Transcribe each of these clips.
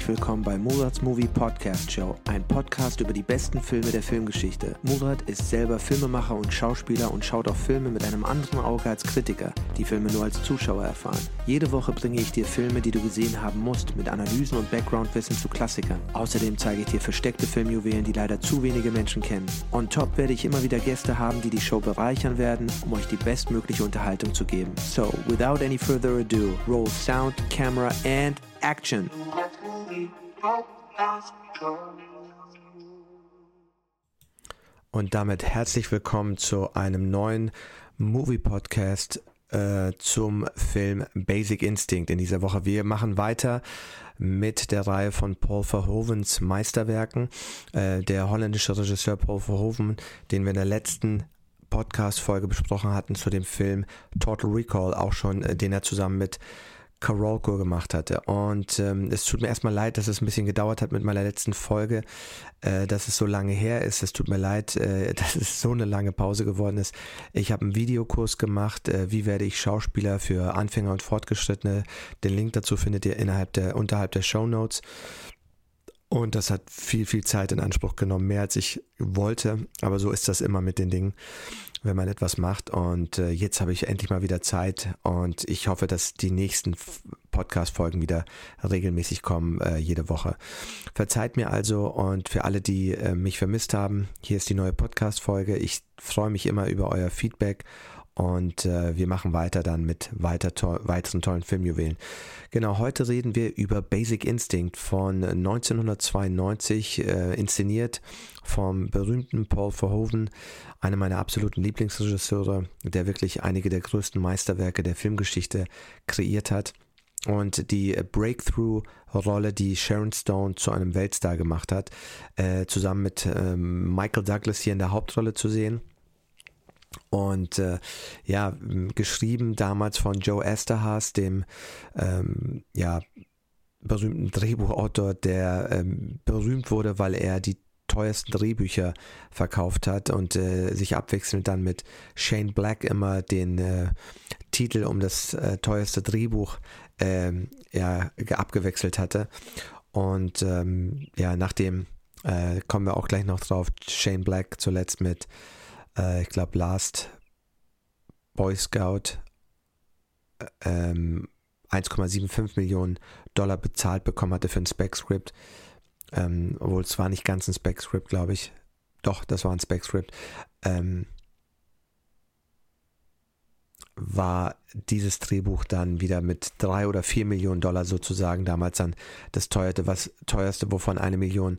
herzlich willkommen bei Murats Movie Podcast Show, ein Podcast über die besten Filme der Filmgeschichte. Murat ist selber Filmemacher und Schauspieler und schaut auf Filme mit einem anderen Auge als Kritiker, die Filme nur als Zuschauer erfahren. Jede Woche bringe ich dir Filme, die du gesehen haben musst, mit Analysen und Backgroundwissen zu Klassikern. Außerdem zeige ich dir versteckte Filmjuwelen, die leider zu wenige Menschen kennen. On top werde ich immer wieder Gäste haben, die die Show bereichern werden, um euch die bestmögliche Unterhaltung zu geben. So, without any further ado, roll sound, camera and action. Und damit herzlich willkommen zu einem neuen Movie Podcast äh, zum Film Basic Instinct in dieser Woche. Wir machen weiter mit der Reihe von Paul Verhovens Meisterwerken. Äh, der holländische Regisseur Paul Verhoeven, den wir in der letzten Podcast-Folge besprochen hatten zu dem Film Total Recall, auch schon, äh, den er zusammen mit Karolko gemacht hatte. Und ähm, es tut mir erstmal leid, dass es ein bisschen gedauert hat mit meiner letzten Folge, äh, dass es so lange her ist. Es tut mir leid, äh, dass es so eine lange Pause geworden ist. Ich habe einen Videokurs gemacht, äh, wie werde ich Schauspieler für Anfänger und Fortgeschrittene. Den Link dazu findet ihr innerhalb der, unterhalb der Show Notes. Und das hat viel, viel Zeit in Anspruch genommen, mehr als ich wollte. Aber so ist das immer mit den Dingen wenn man etwas macht. Und äh, jetzt habe ich endlich mal wieder Zeit und ich hoffe, dass die nächsten Podcast-Folgen wieder regelmäßig kommen, äh, jede Woche. Verzeiht mir also und für alle, die äh, mich vermisst haben, hier ist die neue Podcast-Folge. Ich freue mich immer über euer Feedback und äh, wir machen weiter dann mit weiter to weiteren tollen Filmjuwelen. Genau, heute reden wir über Basic Instinct von 1992, äh, inszeniert vom berühmten Paul Verhoeven, einer meiner absoluten Lieblingsregisseure, der wirklich einige der größten Meisterwerke der Filmgeschichte kreiert hat. Und die Breakthrough-Rolle, die Sharon Stone zu einem Weltstar gemacht hat, äh, zusammen mit ähm, Michael Douglas hier in der Hauptrolle zu sehen und äh, ja, geschrieben damals von Joe Esterhaas, dem ähm, ja, berühmten Drehbuchautor, der ähm, berühmt wurde, weil er die teuersten Drehbücher verkauft hat und äh, sich abwechselnd dann mit Shane Black immer den äh, Titel um das äh, teuerste Drehbuch ähm, ja, abgewechselt hatte. Und ähm, ja, nachdem äh, kommen wir auch gleich noch drauf, Shane Black zuletzt mit äh, ich glaube, Last Boy Scout äh, ähm, 1,75 Millionen Dollar bezahlt bekommen hatte für ein Spec-Script. Ähm, obwohl es war nicht ganz ein Spec-Script, glaube ich. Doch, das war ein Spec-Script. Ähm, war dieses Drehbuch dann wieder mit drei oder vier Millionen Dollar sozusagen damals dann das teuerste, was teuerste, wovon eine Million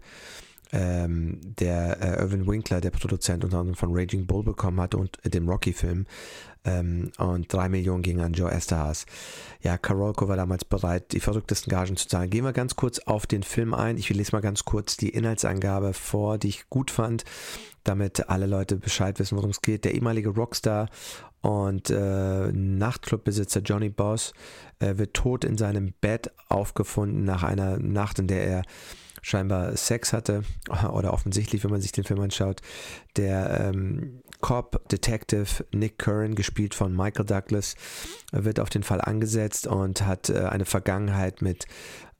ähm, der äh, Irvin Winkler, der Produzent unter anderem von Raging Bull bekommen hat und äh, dem Rocky-Film. Ähm, und drei Millionen gingen an Joe Esterhaas. Ja, Karolko war damals bereit, die verrücktesten Gagen zu zahlen. Gehen wir ganz kurz auf den Film ein. Ich lese mal ganz kurz die Inhaltsangabe vor, die ich gut fand, damit alle Leute Bescheid wissen, worum es geht. Der ehemalige Rockstar und äh, Nachtclubbesitzer Johnny Boss äh, wird tot in seinem Bett aufgefunden nach einer Nacht, in der er scheinbar Sex hatte, oder offensichtlich, wenn man sich den Film anschaut. Der ähm, Cop Detective Nick Curran, gespielt von Michael Douglas, wird auf den Fall angesetzt und hat äh, eine Vergangenheit mit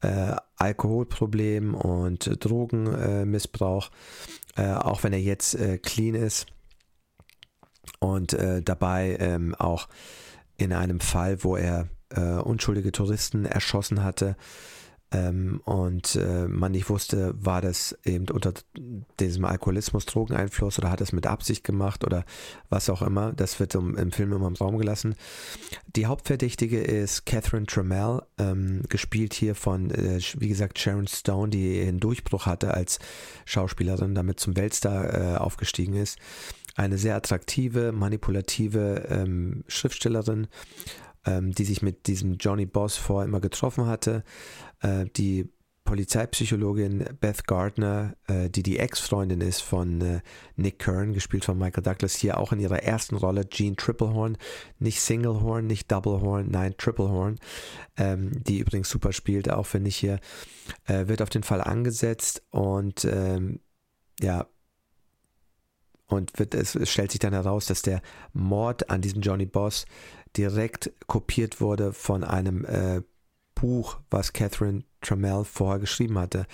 äh, Alkoholproblemen und Drogenmissbrauch, äh, auch wenn er jetzt äh, clean ist und äh, dabei ähm, auch in einem Fall, wo er äh, unschuldige Touristen erschossen hatte, ähm, und äh, man nicht wusste, war das eben unter diesem Alkoholismus, Drogeneinfluss oder hat es mit Absicht gemacht oder was auch immer. Das wird im, im Film immer im Raum gelassen. Die Hauptverdächtige ist Catherine Trammell, ähm, gespielt hier von, äh, wie gesagt, Sharon Stone, die einen Durchbruch hatte als Schauspielerin, damit zum Weltstar äh, aufgestiegen ist. Eine sehr attraktive, manipulative ähm, Schriftstellerin ähm, die sich mit diesem Johnny Boss vor immer getroffen hatte. Äh, die Polizeipsychologin Beth Gardner, äh, die die Ex-Freundin ist von äh, Nick Kern, gespielt von Michael Douglas, hier auch in ihrer ersten Rolle, Jean Triplehorn, nicht Singlehorn, nicht Doublehorn, nein, Triplehorn, ähm, die übrigens super spielt, auch finde ich hier, äh, wird auf den Fall angesetzt und ähm, ja, und wird, es, es stellt sich dann heraus, dass der Mord an diesem Johnny Boss direkt kopiert wurde von einem äh, Buch, was Catherine Trammell vorher geschrieben hatte.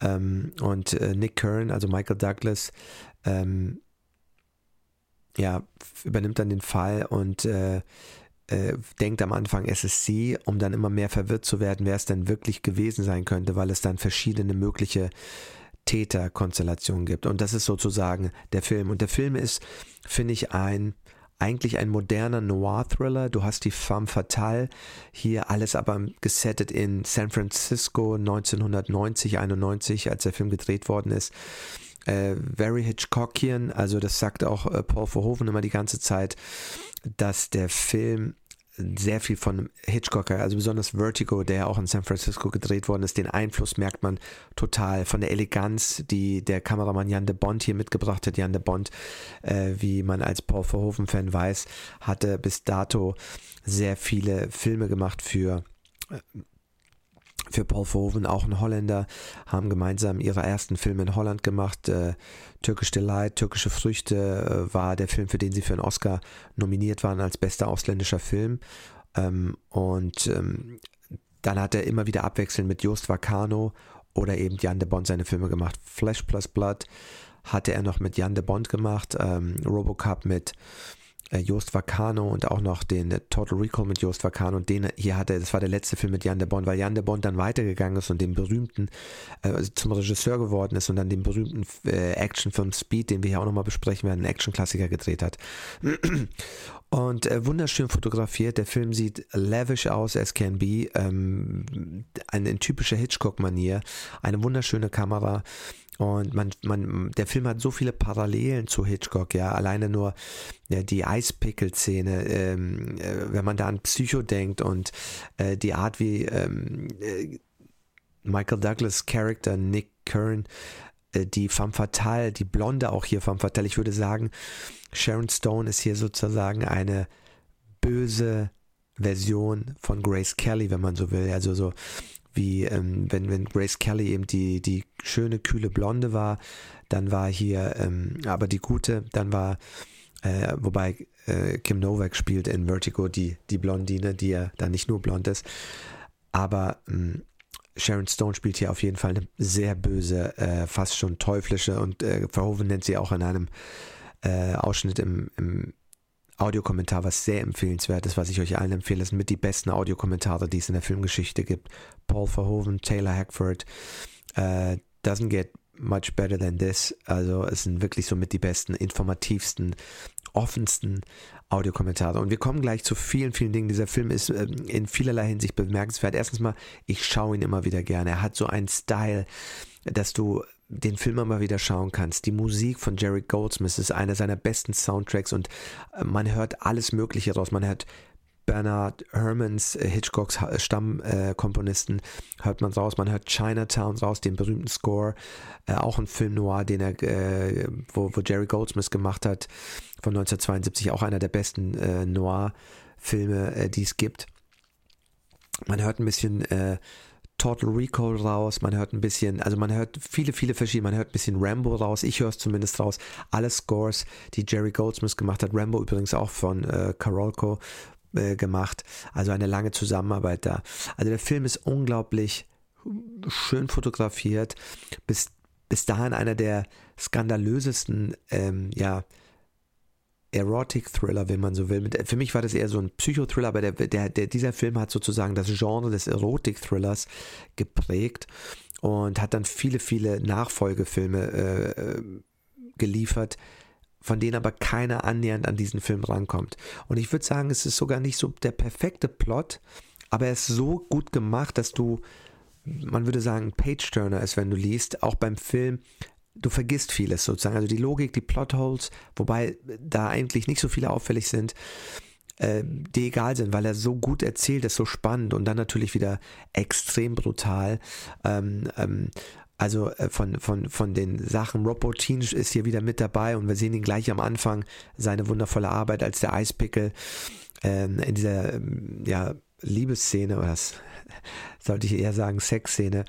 Ähm, und äh, Nick Kern, also Michael Douglas, ähm, ja, übernimmt dann den Fall und äh, äh, denkt am Anfang, es ist sie, um dann immer mehr verwirrt zu werden, wer es denn wirklich gewesen sein könnte, weil es dann verschiedene mögliche Täterkonstellationen gibt. Und das ist sozusagen der Film. Und der Film ist, finde ich, ein eigentlich ein moderner Noir-Thriller. Du hast die Femme Fatale, hier alles aber gesettet in San Francisco 1990, 91, als der Film gedreht worden ist. Äh, very Hitchcockian, also das sagt auch äh, Paul Verhoeven immer die ganze Zeit, dass der Film sehr viel von Hitchcock, also besonders Vertigo, der auch in San Francisco gedreht worden ist, den Einfluss merkt man total von der Eleganz, die der Kameramann Jan de Bond hier mitgebracht hat. Jan de Bond, äh, wie man als Paul Verhoeven-Fan weiß, hatte bis dato sehr viele Filme gemacht für äh, für Paul Verhoeven, auch ein Holländer, haben gemeinsam ihre ersten Filme in Holland gemacht. Äh, Türkisch Delight, Türkische Früchte äh, war der Film, für den sie für einen Oscar nominiert waren als bester ausländischer Film. Ähm, und ähm, dann hat er immer wieder abwechselnd mit Joost Vacano oder eben Jan de Bond seine Filme gemacht. Flesh plus Blood hatte er noch mit Jan de Bond gemacht, ähm, Robocop mit äh, Joost Vacano und auch noch den äh, Total Recall mit Joost Vacano und den hier hatte, das war der letzte Film mit Jan de Bond, weil Jan de Bond dann weitergegangen ist und den berühmten äh, zum Regisseur geworden ist und dann den berühmten äh, Actionfilm Speed, den wir hier auch nochmal besprechen werden, einen Actionklassiker gedreht hat. Und äh, wunderschön fotografiert. Der Film sieht lavish aus as can be. Ähm, eine typische Hitchcock-Manier. Eine wunderschöne Kamera. Und man, man, der Film hat so viele Parallelen zu Hitchcock, ja. Alleine nur ja, die Eispickel-Szene, ähm, äh, wenn man da an Psycho denkt und äh, die Art, wie ähm, äh, Michael Douglas Charakter Nick Kern die Femme Fatale, die Blonde auch hier Femme Fatale, ich würde sagen, Sharon Stone ist hier sozusagen eine böse Version von Grace Kelly, wenn man so will. Also so wie ähm, wenn, wenn Grace Kelly eben die, die schöne, kühle Blonde war, dann war hier ähm, aber die gute, dann war, äh, wobei äh, Kim Novak spielt in Vertigo die, die Blondine, die ja dann nicht nur blond ist, aber ähm, Sharon Stone spielt hier auf jeden Fall eine sehr böse, äh, fast schon teuflische und äh, Verhoeven nennt sie auch in einem äh, Ausschnitt im, im Audiokommentar, was sehr empfehlenswert ist, was ich euch allen empfehle. Das sind mit die besten Audiokommentare, die es in der Filmgeschichte gibt. Paul Verhoeven, Taylor Hackford, uh, doesn't get much better than this. Also es sind wirklich so mit die besten, informativsten, offensten Audiokommentare. Und wir kommen gleich zu vielen, vielen Dingen. Dieser Film ist äh, in vielerlei Hinsicht bemerkenswert. Erstens mal, ich schaue ihn immer wieder gerne. Er hat so einen Style, dass du den Film immer wieder schauen kannst. Die Musik von Jerry Goldsmith ist einer seiner besten Soundtracks und äh, man hört alles Mögliche raus. Man hört Bernard Hermans, äh, Hitchcocks Stammkomponisten, äh, hört man raus. Man hört Chinatown raus, den berühmten Score. Äh, auch ein Film noir, den er, äh, wo, wo, Jerry Goldsmith gemacht hat, von 1972, auch einer der besten äh, Noir-Filme, die es gibt. Man hört ein bisschen Total Recall raus, man hört ein bisschen, also man hört viele, viele verschiedene, man hört ein bisschen Rambo raus, ich höre es zumindest raus, alle Scores, die Jerry Goldsmith gemacht hat, Rambo übrigens auch von äh, Karolko äh, gemacht, also eine lange Zusammenarbeit da. Also der Film ist unglaublich schön fotografiert, bis, bis dahin einer der skandalösesten, ähm, ja, Erotic-Thriller, wenn man so will. Für mich war das eher so ein Psychothriller, aber der, der, der, dieser Film hat sozusagen das Genre des Erotic-Thrillers geprägt und hat dann viele, viele Nachfolgefilme äh, geliefert, von denen aber keiner annähernd an diesen Film rankommt. Und ich würde sagen, es ist sogar nicht so der perfekte Plot, aber er ist so gut gemacht, dass du, man würde sagen, Page-Turner ist, wenn du liest, auch beim Film du vergisst vieles sozusagen. Also die Logik, die Plotholes, wobei da eigentlich nicht so viele auffällig sind, äh, die egal sind, weil er so gut erzählt ist, so spannend und dann natürlich wieder extrem brutal. Ähm, ähm, also äh, von, von, von den Sachen, Rob Bottin ist hier wieder mit dabei und wir sehen ihn gleich am Anfang, seine wundervolle Arbeit als der Eispickel ähm, in dieser ähm, ja, Liebesszene, oder das sollte ich eher sagen, Sexszene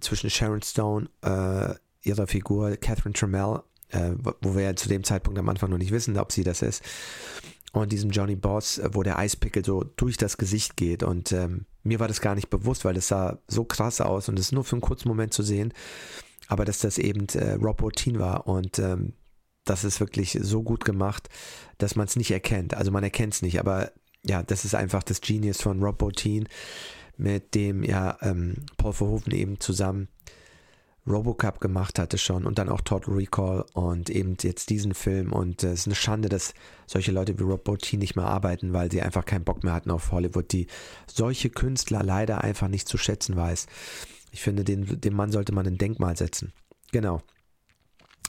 zwischen Sharon Stone, äh, ihrer Figur Catherine Trammell, äh, wo wir ja zu dem Zeitpunkt am Anfang noch nicht wissen, ob sie das ist. Und diesem Johnny Boss, äh, wo der Eispickel so durch das Gesicht geht. Und ähm, mir war das gar nicht bewusst, weil das sah so krass aus und es ist nur für einen kurzen Moment zu sehen. Aber dass das eben äh, Rob Bottin war und ähm, das ist wirklich so gut gemacht, dass man es nicht erkennt. Also man erkennt es nicht, aber ja, das ist einfach das Genius von Rob Bottin, mit dem ja ähm, Paul Verhoeven eben zusammen Robocup gemacht hatte schon und dann auch Total Recall und eben jetzt diesen Film und äh, es ist eine Schande, dass solche Leute wie Rob Bottin nicht mehr arbeiten, weil sie einfach keinen Bock mehr hatten auf Hollywood, die solche Künstler leider einfach nicht zu schätzen weiß. Ich finde, den, dem Mann sollte man ein Denkmal setzen. Genau.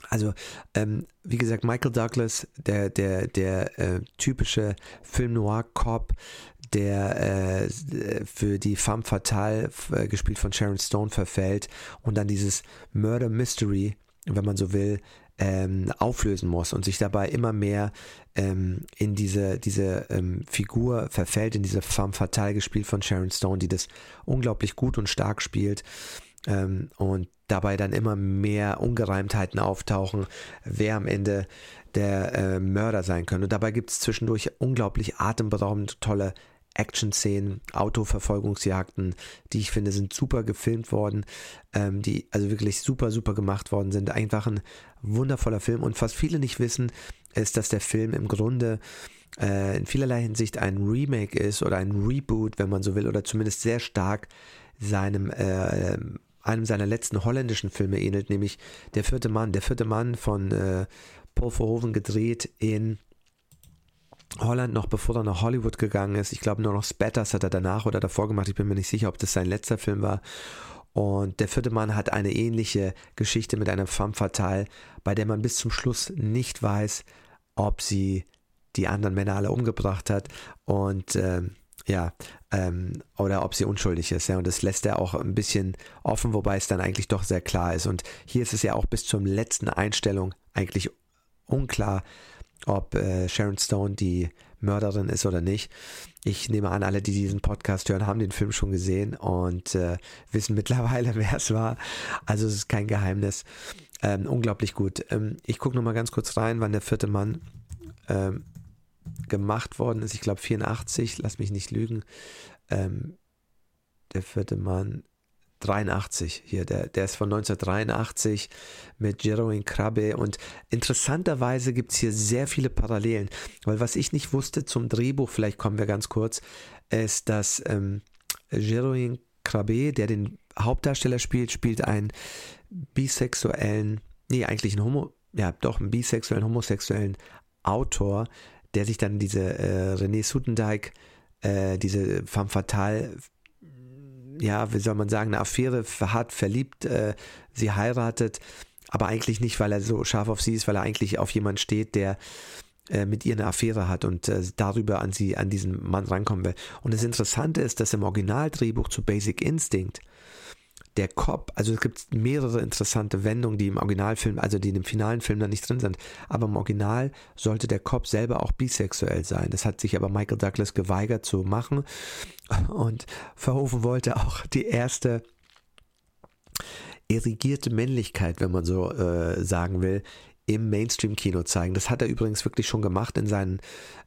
Also, ähm, wie gesagt, Michael Douglas, der, der, der äh, typische Film Noir Cop, der äh, für die Femme Fatale, äh, gespielt von Sharon Stone, verfällt und dann dieses Murder Mystery, wenn man so will, ähm, auflösen muss und sich dabei immer mehr ähm, in diese, diese ähm, Figur verfällt, in diese Femme Fatale, gespielt von Sharon Stone, die das unglaublich gut und stark spielt ähm, und dabei dann immer mehr Ungereimtheiten auftauchen, wer am Ende der äh, Mörder sein könnte. Und dabei gibt es zwischendurch unglaublich atemberaubend tolle Action-Szenen, Autoverfolgungsjagden, die ich finde, sind super gefilmt worden, ähm, die also wirklich super, super gemacht worden sind. Einfach ein wundervoller Film. Und was viele nicht wissen, ist, dass der Film im Grunde äh, in vielerlei Hinsicht ein Remake ist oder ein Reboot, wenn man so will, oder zumindest sehr stark seinem äh, einem seiner letzten holländischen Filme ähnelt, nämlich Der vierte Mann. Der vierte Mann von äh, Paul Verhoeven gedreht in Holland noch bevor er nach Hollywood gegangen ist. Ich glaube nur noch Spatters hat er danach oder davor gemacht. Ich bin mir nicht sicher, ob das sein letzter Film war. Und der vierte Mann hat eine ähnliche Geschichte mit einer femme fatale, bei der man bis zum Schluss nicht weiß, ob sie die anderen Männer alle umgebracht hat. Und ähm, ja, ähm, oder ob sie unschuldig ist. Ja, und das lässt er auch ein bisschen offen, wobei es dann eigentlich doch sehr klar ist. Und hier ist es ja auch bis zur letzten Einstellung eigentlich unklar, ob äh, Sharon Stone die Mörderin ist oder nicht. Ich nehme an, alle, die diesen Podcast hören, haben den Film schon gesehen und äh, wissen mittlerweile, wer es war. Also es ist kein Geheimnis. Ähm, unglaublich gut. Ähm, ich gucke nochmal ganz kurz rein, wann der vierte Mann ähm, gemacht worden ist. Ich glaube 84, lass mich nicht lügen. Ähm, der vierte Mann 83 hier, der, der ist von 1983 mit Jeroen Krabbe und interessanterweise gibt es hier sehr viele Parallelen, weil was ich nicht wusste zum Drehbuch, vielleicht kommen wir ganz kurz, ist, dass ähm, Jeroen Krabbe, der den Hauptdarsteller spielt, spielt einen bisexuellen, nee, eigentlich einen Homo, ja, doch, einen bisexuellen, homosexuellen Autor, der sich dann diese äh, René Sutendijk, äh, diese femme fatale ja, wie soll man sagen, eine Affäre hat, verliebt, äh, sie heiratet, aber eigentlich nicht, weil er so scharf auf sie ist, weil er eigentlich auf jemanden steht, der äh, mit ihr eine Affäre hat und äh, darüber an sie, an diesen Mann rankommen will. Und das Interessante ist, dass im Originaldrehbuch zu Basic Instinct der Cop, also es gibt mehrere interessante Wendungen, die im Originalfilm, also die in dem finalen Film da nicht drin sind, aber im Original sollte der Cop selber auch bisexuell sein. Das hat sich aber Michael Douglas geweigert zu machen und Verhoeven wollte auch die erste irrigierte Männlichkeit, wenn man so äh, sagen will, im Mainstream-Kino zeigen. Das hat er übrigens wirklich schon gemacht in seinen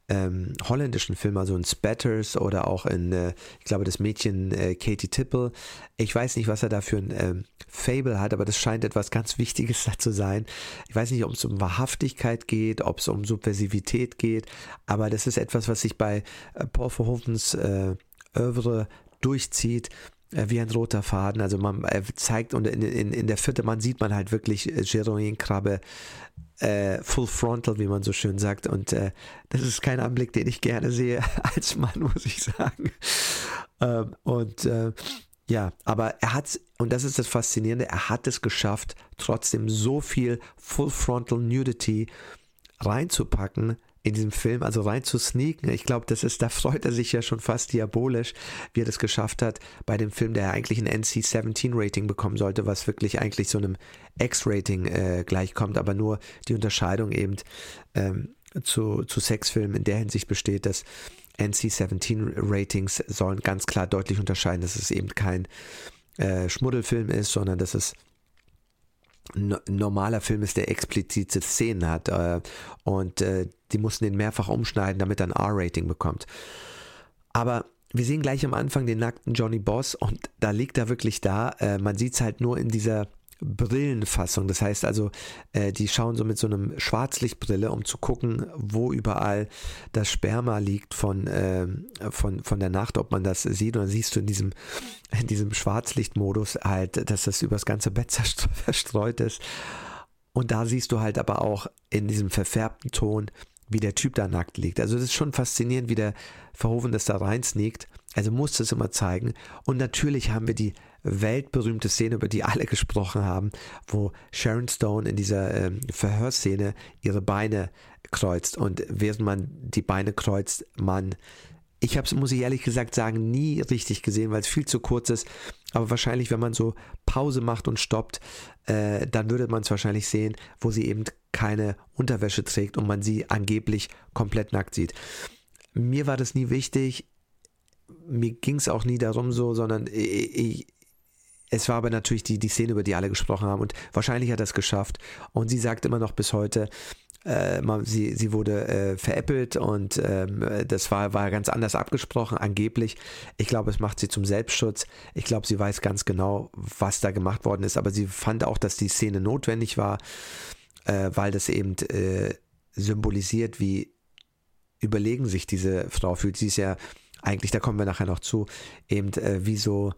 ähm, holländischen Filmen, also in Spatters oder auch in, äh, ich glaube, das Mädchen äh, Katie Tipple. Ich weiß nicht, was er da für ein ähm, Fable hat, aber das scheint etwas ganz Wichtiges da zu sein. Ich weiß nicht, ob es um Wahrhaftigkeit geht, ob es um Subversivität geht, aber das ist etwas, was sich bei äh, Paul Verhoevens äh, Oeuvre durchzieht wie ein roter Faden. Also man zeigt und in, in, in der vierte Mann sieht man halt wirklich äh, Jeroen Krabbe äh, full frontal, wie man so schön sagt. Und äh, das ist kein Anblick, den ich gerne sehe als Mann, muss ich sagen. Ähm, und äh, ja, aber er hat, und das ist das Faszinierende, er hat es geschafft, trotzdem so viel Full Frontal Nudity reinzupacken, in diesem Film, also rein zu sneaken. Ich glaube, das ist, da freut er sich ja schon fast diabolisch, wie er das geschafft hat bei dem Film, der eigentlich ein NC-17-Rating bekommen sollte, was wirklich eigentlich so einem X-Rating äh, gleichkommt, aber nur die Unterscheidung eben ähm, zu, zu Sexfilmen in der Hinsicht besteht, dass NC-17-Ratings sollen ganz klar deutlich unterscheiden, dass es eben kein äh, Schmuddelfilm ist, sondern dass es normaler Film ist, der explizite Szenen hat. Äh, und äh, die mussten den mehrfach umschneiden, damit er ein R-Rating bekommt. Aber wir sehen gleich am Anfang den nackten Johnny Boss und da liegt er wirklich da. Äh, man sieht es halt nur in dieser Brillenfassung. Das heißt also, äh, die schauen so mit so einem Schwarzlichtbrille, um zu gucken, wo überall das Sperma liegt von, äh, von, von der Nacht, ob man das sieht. Und dann siehst du in diesem, in diesem Schwarzlichtmodus halt, dass das übers ganze Bett verstreut ist. Und da siehst du halt aber auch in diesem verfärbten Ton, wie der Typ da nackt liegt. Also das ist schon faszinierend, wie der Verhoeven das da rein sneakt. Also muss das immer zeigen. Und natürlich haben wir die weltberühmte Szene, über die alle gesprochen haben, wo Sharon Stone in dieser äh, Verhörszene ihre Beine kreuzt und während man die Beine kreuzt, man ich habe es, muss ich ehrlich gesagt sagen, nie richtig gesehen, weil es viel zu kurz ist. Aber wahrscheinlich, wenn man so Pause macht und stoppt, äh, dann würde man es wahrscheinlich sehen, wo sie eben keine Unterwäsche trägt und man sie angeblich komplett nackt sieht. Mir war das nie wichtig. Mir ging es auch nie darum so, sondern ich, es war aber natürlich die, die Szene, über die alle gesprochen haben und wahrscheinlich hat er es geschafft. Und sie sagt immer noch bis heute, äh, sie, sie wurde äh, veräppelt und ähm, das war, war ganz anders abgesprochen, angeblich. Ich glaube, es macht sie zum Selbstschutz. Ich glaube, sie weiß ganz genau, was da gemacht worden ist, aber sie fand auch, dass die Szene notwendig war, äh, weil das eben äh, symbolisiert, wie überlegen sich diese Frau fühlt. Sie ist ja eigentlich, da kommen wir nachher noch zu, eben äh, wie so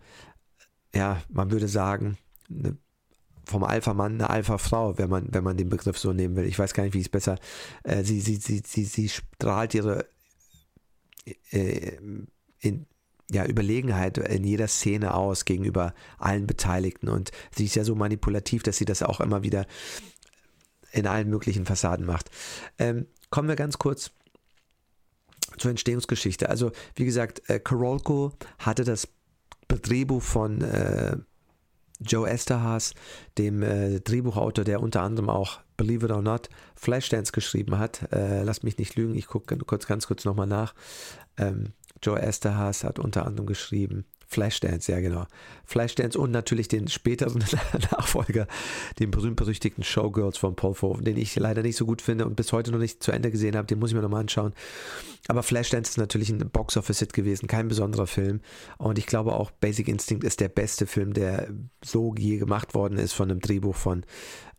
ja, man würde sagen, eine, vom Alpha-Mann eine Alpha-Frau, wenn man, wenn man den Begriff so nehmen will. Ich weiß gar nicht, wie es besser. Äh, sie, sie, sie, sie, sie strahlt ihre äh, in, ja, Überlegenheit in jeder Szene aus gegenüber allen Beteiligten. Und sie ist ja so manipulativ, dass sie das auch immer wieder in allen möglichen Fassaden macht. Ähm, kommen wir ganz kurz zur Entstehungsgeschichte. Also, wie gesagt, äh, Karolko hatte das Drehbuch von äh, Joe Esterhaas, dem äh, Drehbuchautor, der unter anderem auch Believe It or Not Flashdance geschrieben hat. Äh, lass mich nicht lügen, ich gucke kurz, ganz kurz nochmal nach. Ähm, Joe Esterhaas hat unter anderem geschrieben Flashdance, ja genau. Flashdance und natürlich den späteren Nachfolger, den berühmt-berüchtigten Showgirls von Paul Verhoeven, den ich leider nicht so gut finde und bis heute noch nicht zu Ende gesehen habe. Den muss ich mir nochmal anschauen. Aber Flashdance ist natürlich ein Box-Office-Hit gewesen, kein besonderer Film. Und ich glaube auch Basic Instinct ist der beste Film, der so je gemacht worden ist von einem Drehbuch von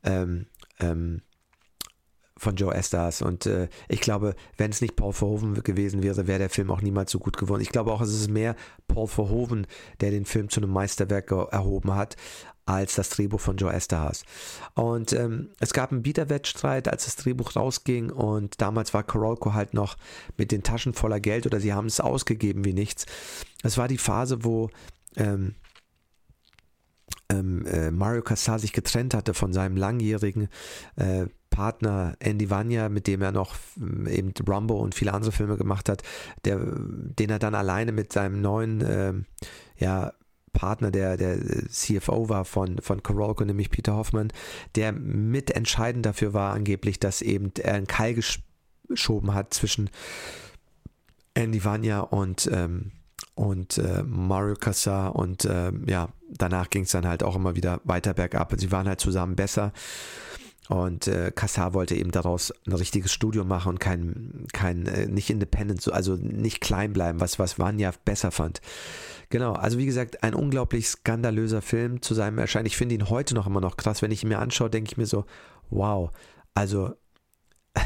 ähm, ähm, von Joe Estas. Und äh, ich glaube, wenn es nicht Paul Verhoeven gewesen wäre, wäre der Film auch niemals so gut geworden. Ich glaube auch, es ist mehr Paul Verhoeven, der den Film zu einem Meisterwerk erhoben hat, als das Drehbuch von Joe Esterhaas. Und ähm, es gab einen Bieterwettstreit, als das Drehbuch rausging und damals war Karolko halt noch mit den Taschen voller Geld oder sie haben es ausgegeben wie nichts. Es war die Phase, wo ähm, ähm, äh, Mario Casar sich getrennt hatte von seinem langjährigen äh, Partner Andy Vanya, mit dem er noch ähm, eben Rumbo und viele andere Filme gemacht hat, der, den er dann alleine mit seinem neuen äh, ja, Partner, der der CFO war von, von Korolko, nämlich Peter Hoffmann, der mitentscheidend dafür war angeblich, dass eben er einen Keil geschoben hat zwischen Andy Vanya und ähm, und äh, Mario Kassar und äh, ja, danach ging es dann halt auch immer wieder weiter bergab. Sie waren halt zusammen besser und äh, Kassar wollte eben daraus ein richtiges Studio machen und kein, kein äh, nicht independent, also nicht klein bleiben, was, was Vanya besser fand. Genau, also wie gesagt, ein unglaublich skandalöser Film zu seinem Erscheinen. Ich finde ihn heute noch immer noch krass. Wenn ich ihn mir anschaue, denke ich mir so, wow, also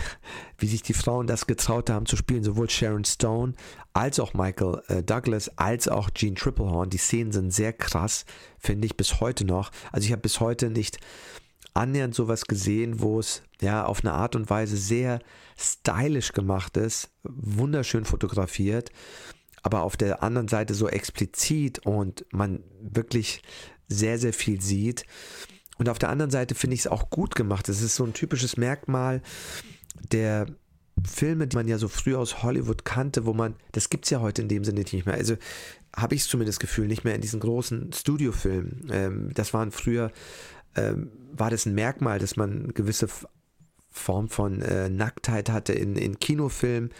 wie sich die Frauen das getraut haben zu spielen, sowohl Sharon Stone als auch Michael äh, Douglas, als auch Gene Triplehorn. Die Szenen sind sehr krass, finde ich bis heute noch. Also ich habe bis heute nicht annähernd sowas gesehen, wo es ja auf eine Art und Weise sehr stylisch gemacht ist, wunderschön fotografiert, aber auf der anderen Seite so explizit und man wirklich sehr, sehr viel sieht. Und auf der anderen Seite finde ich es auch gut gemacht. Es ist so ein typisches Merkmal der Filme, die man ja so früh aus Hollywood kannte, wo man, das gibt es ja heute in dem Sinne nicht mehr. Also habe ich zumindest Gefühl, nicht mehr in diesen großen Studiofilmen. Ähm, das waren früher ähm, war das ein Merkmal, dass man gewisse Form von äh, Nacktheit hatte in, in Kinofilmen.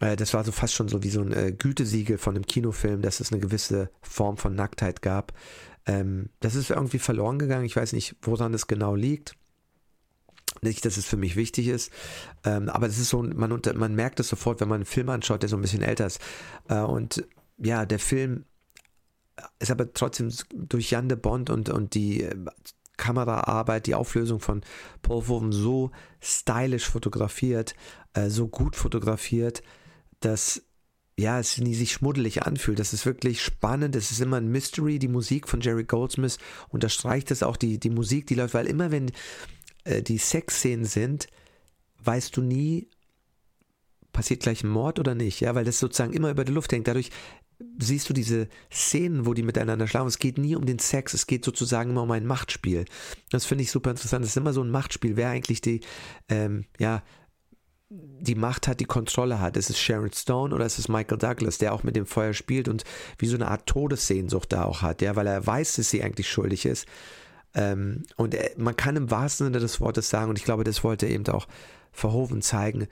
Äh, das war so fast schon so wie so ein äh, Gütesiegel von einem Kinofilm, dass es eine gewisse Form von Nacktheit gab. Ähm, das ist irgendwie verloren gegangen. Ich weiß nicht, woran es genau liegt. Nicht, dass es für mich wichtig ist, ähm, aber es ist so, man, unter, man merkt es sofort, wenn man einen Film anschaut, der so ein bisschen älter ist. Äh, und ja, der Film ist aber trotzdem durch Jan de Bond und, und die äh, Kameraarbeit, die Auflösung von Paul Verhoeven so stylisch fotografiert, äh, so gut fotografiert, dass ja, es nie sich schmuddelig anfühlt. Das ist wirklich spannend. Es ist immer ein Mystery. Die Musik von Jerry Goldsmith unterstreicht das auch, die, die Musik, die läuft, weil immer wenn äh, die Sexszenen sind, weißt du nie, passiert gleich ein Mord oder nicht, ja, weil das sozusagen immer über die Luft hängt. Dadurch siehst du diese Szenen, wo die miteinander schlafen. Es geht nie um den Sex, es geht sozusagen immer um ein Machtspiel. Das finde ich super interessant. Es ist immer so ein Machtspiel, wer eigentlich die, ähm, ja, die Macht hat, die Kontrolle hat. Ist es Sharon Stone oder ist es Michael Douglas, der auch mit dem Feuer spielt und wie so eine Art Todessehnsucht da auch hat, ja, weil er weiß, dass sie eigentlich schuldig ist. Ähm, und er, man kann im wahrsten Sinne des Wortes sagen, und ich glaube, das wollte er eben auch Verhoeven zeigen,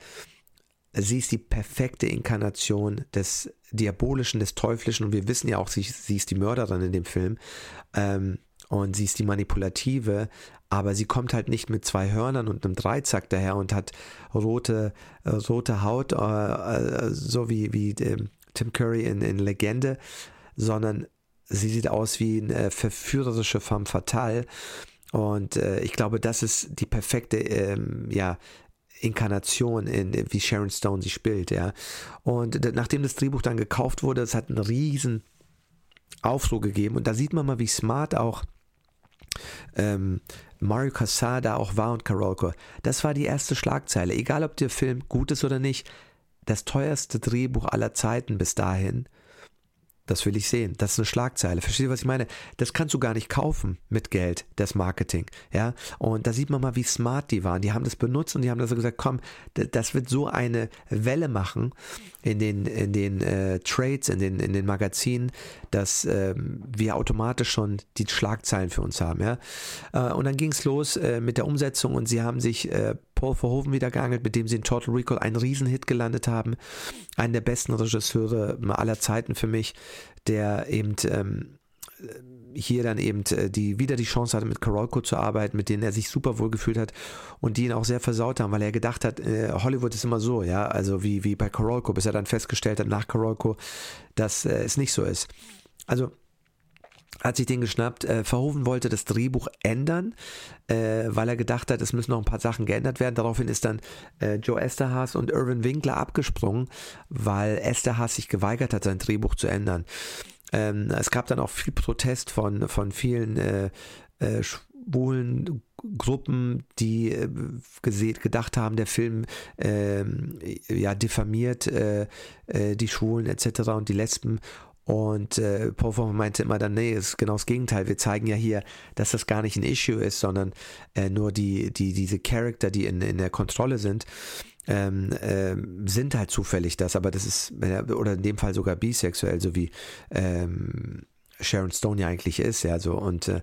sie ist die perfekte Inkarnation des Diabolischen, des Teuflischen und wir wissen ja auch, sie, sie ist die Mörderin in dem Film. Ähm, und sie ist die Manipulative, aber sie kommt halt nicht mit zwei Hörnern und einem Dreizack daher und hat rote, äh, rote Haut, äh, äh, so wie, wie äh, Tim Curry in, in Legende, sondern sie sieht aus wie eine verführerische femme fatale. Und äh, ich glaube, das ist die perfekte ähm, ja, Inkarnation, in, wie Sharon Stone sie spielt. Ja. Und nachdem das Drehbuch dann gekauft wurde, es hat einen riesen Aufruhr gegeben. Und da sieht man mal, wie smart auch ähm, Mario Casada auch war und Karolko. Das war die erste Schlagzeile. Egal, ob der Film gut ist oder nicht, das teuerste Drehbuch aller Zeiten bis dahin das will ich sehen. Das ist eine Schlagzeile. Verstehst du, was ich meine? Das kannst du gar nicht kaufen mit Geld, das Marketing. Ja. Und da sieht man mal, wie smart die waren. Die haben das benutzt und die haben also gesagt, komm, das wird so eine Welle machen in den, in den äh, Trades, in den, in den Magazinen, dass ähm, wir automatisch schon die Schlagzeilen für uns haben. Ja. Äh, und dann ging es los äh, mit der Umsetzung und sie haben sich äh, Paul Verhoeven wieder geangelt, mit dem sie in Total Recall einen Riesenhit gelandet haben. Einen der besten Regisseure aller Zeiten für mich, der eben ähm, hier dann eben äh, die, wieder die Chance hatte, mit Karolko zu arbeiten, mit denen er sich super wohl gefühlt hat und die ihn auch sehr versaut haben, weil er gedacht hat, äh, Hollywood ist immer so, ja, also wie, wie bei Karolko, bis er dann festgestellt hat nach Karolko, dass äh, es nicht so ist. Also hat sich den geschnappt. Äh, Verhoeven wollte das Drehbuch ändern, äh, weil er gedacht hat, es müssen noch ein paar Sachen geändert werden. Daraufhin ist dann äh, Joe Esterhaas und Irvin Winkler abgesprungen, weil Esterhaas sich geweigert hat, sein Drehbuch zu ändern. Ähm, es gab dann auch viel Protest von, von vielen äh, schwulen Gruppen, die gedacht haben, der Film äh, ja diffamiert die Schwulen etc. und die Lesben und äh, Paul Verhoeven meinte immer dann, nee, ist genau das Gegenteil. Wir zeigen ja hier, dass das gar nicht ein Issue ist, sondern äh, nur die, die, diese Charakter, die in, in der Kontrolle sind, ähm, äh, sind halt zufällig das. Aber das ist, oder in dem Fall sogar bisexuell, so wie ähm, Sharon Stone ja eigentlich ist. Ja, so. Und äh,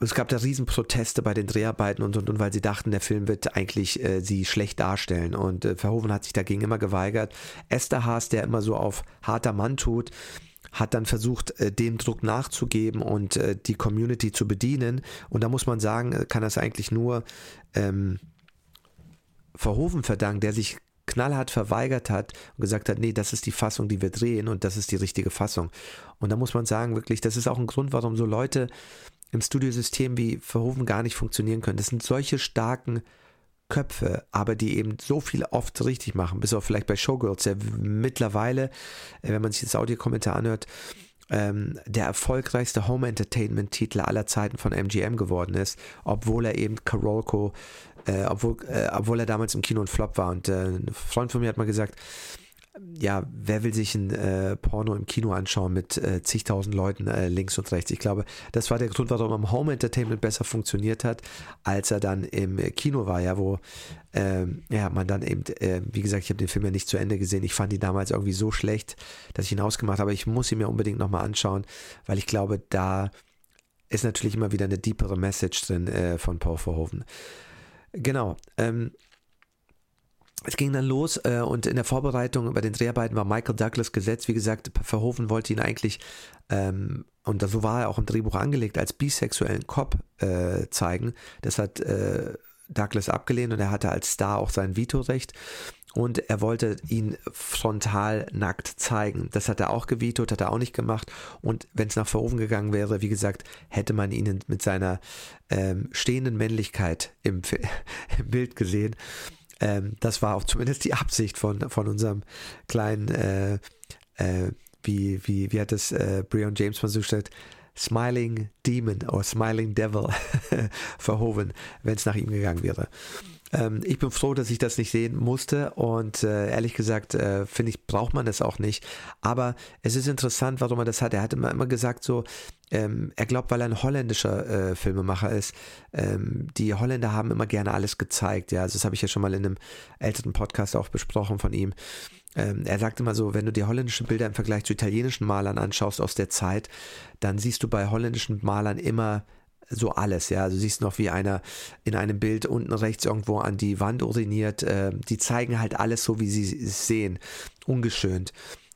es gab da Riesenproteste bei den Dreharbeiten und, und, und, weil sie dachten, der Film wird eigentlich äh, sie schlecht darstellen. Und äh, Verhoeven hat sich dagegen immer geweigert. Esther Haas, der immer so auf harter Mann tut, hat dann versucht, äh, dem Druck nachzugeben und äh, die Community zu bedienen. Und da muss man sagen, äh, kann das eigentlich nur ähm, Verhoeven verdanken, der sich knallhart verweigert hat und gesagt hat, nee, das ist die Fassung, die wir drehen und das ist die richtige Fassung. Und da muss man sagen, wirklich, das ist auch ein Grund, warum so Leute im Studiosystem wie Verhoeven gar nicht funktionieren können. Das sind solche starken Köpfe, aber die eben so viel oft richtig machen, bis auch vielleicht bei Showgirls, der mittlerweile, äh, wenn man sich das Audiokommentar anhört, ähm, der erfolgreichste Home Entertainment Titel aller Zeiten von MGM geworden ist, obwohl er eben Karolko, äh, obwohl, äh, obwohl er damals im Kino ein Flop war. Und äh, ein Freund von mir hat mal gesagt, ja, wer will sich ein äh, Porno im Kino anschauen mit äh, zigtausend Leuten äh, links und rechts? Ich glaube, das war der Grund, warum am Home Entertainment besser funktioniert hat, als er dann im Kino war, ja, wo ähm, ja, man dann eben, äh, wie gesagt, ich habe den Film ja nicht zu Ende gesehen. Ich fand ihn damals irgendwie so schlecht, dass ich ihn ausgemacht habe. Ich muss ihn mir unbedingt nochmal anschauen, weil ich glaube, da ist natürlich immer wieder eine deepere Message drin äh, von Paul Verhoeven. Genau. Ähm, es ging dann los äh, und in der Vorbereitung bei den Dreharbeiten war Michael Douglas gesetzt. Wie gesagt, Verhoeven wollte ihn eigentlich, ähm, und so war er auch im Drehbuch angelegt, als bisexuellen Cop äh, zeigen. Das hat äh, Douglas abgelehnt und er hatte als Star auch sein Vetorecht. Und er wollte ihn frontal nackt zeigen. Das hat er auch gevetoet, hat er auch nicht gemacht. Und wenn es nach Verhoeven gegangen wäre, wie gesagt, hätte man ihn mit seiner ähm, stehenden Männlichkeit im, im Bild gesehen. Ähm, das war auch zumindest die Absicht von, von unserem kleinen, äh, äh, wie, wie, wie hat es äh, Brian James mal so gestellt, Smiling Demon oder Smiling Devil verhoben, wenn es nach ihm gegangen wäre. Ähm, ich bin froh, dass ich das nicht sehen musste und äh, ehrlich gesagt äh, finde ich, braucht man das auch nicht. Aber es ist interessant, warum er das hat. Er hat immer, immer gesagt so, ähm, er glaubt, weil er ein holländischer äh, Filmemacher ist, ähm, die Holländer haben immer gerne alles gezeigt. Ja, also das habe ich ja schon mal in einem älteren Podcast auch besprochen von ihm. Ähm, er sagt immer so, wenn du die holländischen Bilder im Vergleich zu italienischen Malern anschaust aus der Zeit, dann siehst du bei holländischen Malern immer so alles, ja. Also siehst noch, wie einer in einem Bild unten rechts irgendwo an die Wand uriniert. Äh, die zeigen halt alles so, wie sie es sehen, ungeschönt.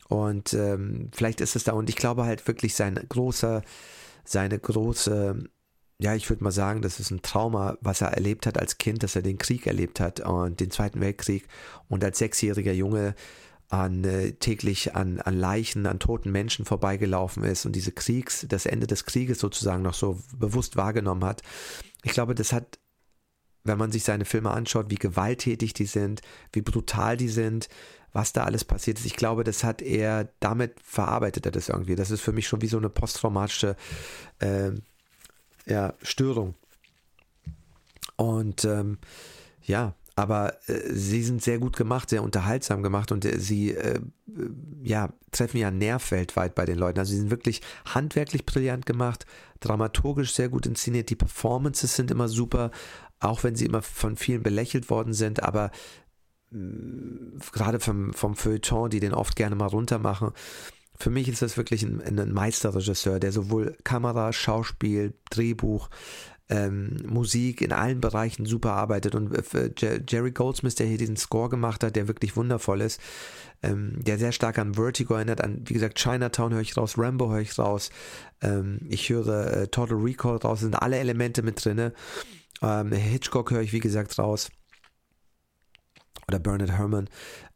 Und ähm, vielleicht ist es da, und ich glaube halt wirklich sein großer, seine große, ja, ich würde mal sagen, das ist ein Trauma, was er erlebt hat als Kind, dass er den Krieg erlebt hat und den Zweiten Weltkrieg und als sechsjähriger Junge an äh, täglich an, an Leichen, an toten Menschen vorbeigelaufen ist und diese Kriegs, das Ende des Krieges sozusagen noch so bewusst wahrgenommen hat. Ich glaube, das hat, wenn man sich seine Filme anschaut, wie gewalttätig die sind, wie brutal die sind, was da alles passiert ist. Ich glaube, das hat er, damit verarbeitet er das irgendwie. Das ist für mich schon wie so eine posttraumatische äh, ja, Störung. Und ähm, ja, aber äh, sie sind sehr gut gemacht, sehr unterhaltsam gemacht und äh, sie äh, ja, treffen ja Nerv weltweit bei den Leuten. Also sie sind wirklich handwerklich brillant gemacht, dramaturgisch sehr gut inszeniert, die Performances sind immer super, auch wenn sie immer von vielen belächelt worden sind, aber mh, gerade vom, vom Feuilleton, die den oft gerne mal runtermachen, für mich ist das wirklich ein, ein Meisterregisseur, der sowohl Kamera, Schauspiel, Drehbuch, ähm, Musik in allen Bereichen super arbeitet. Und äh, Jerry Goldsmith, der hier diesen Score gemacht hat, der wirklich wundervoll ist, ähm, der sehr stark an Vertigo erinnert, an, wie gesagt, Chinatown höre ich raus, Rambo höre ich raus, ähm, ich höre äh, Total Recall raus, sind alle Elemente mit drin. Ähm, Hitchcock höre ich, wie gesagt, raus. Oder Bernard Herrmann.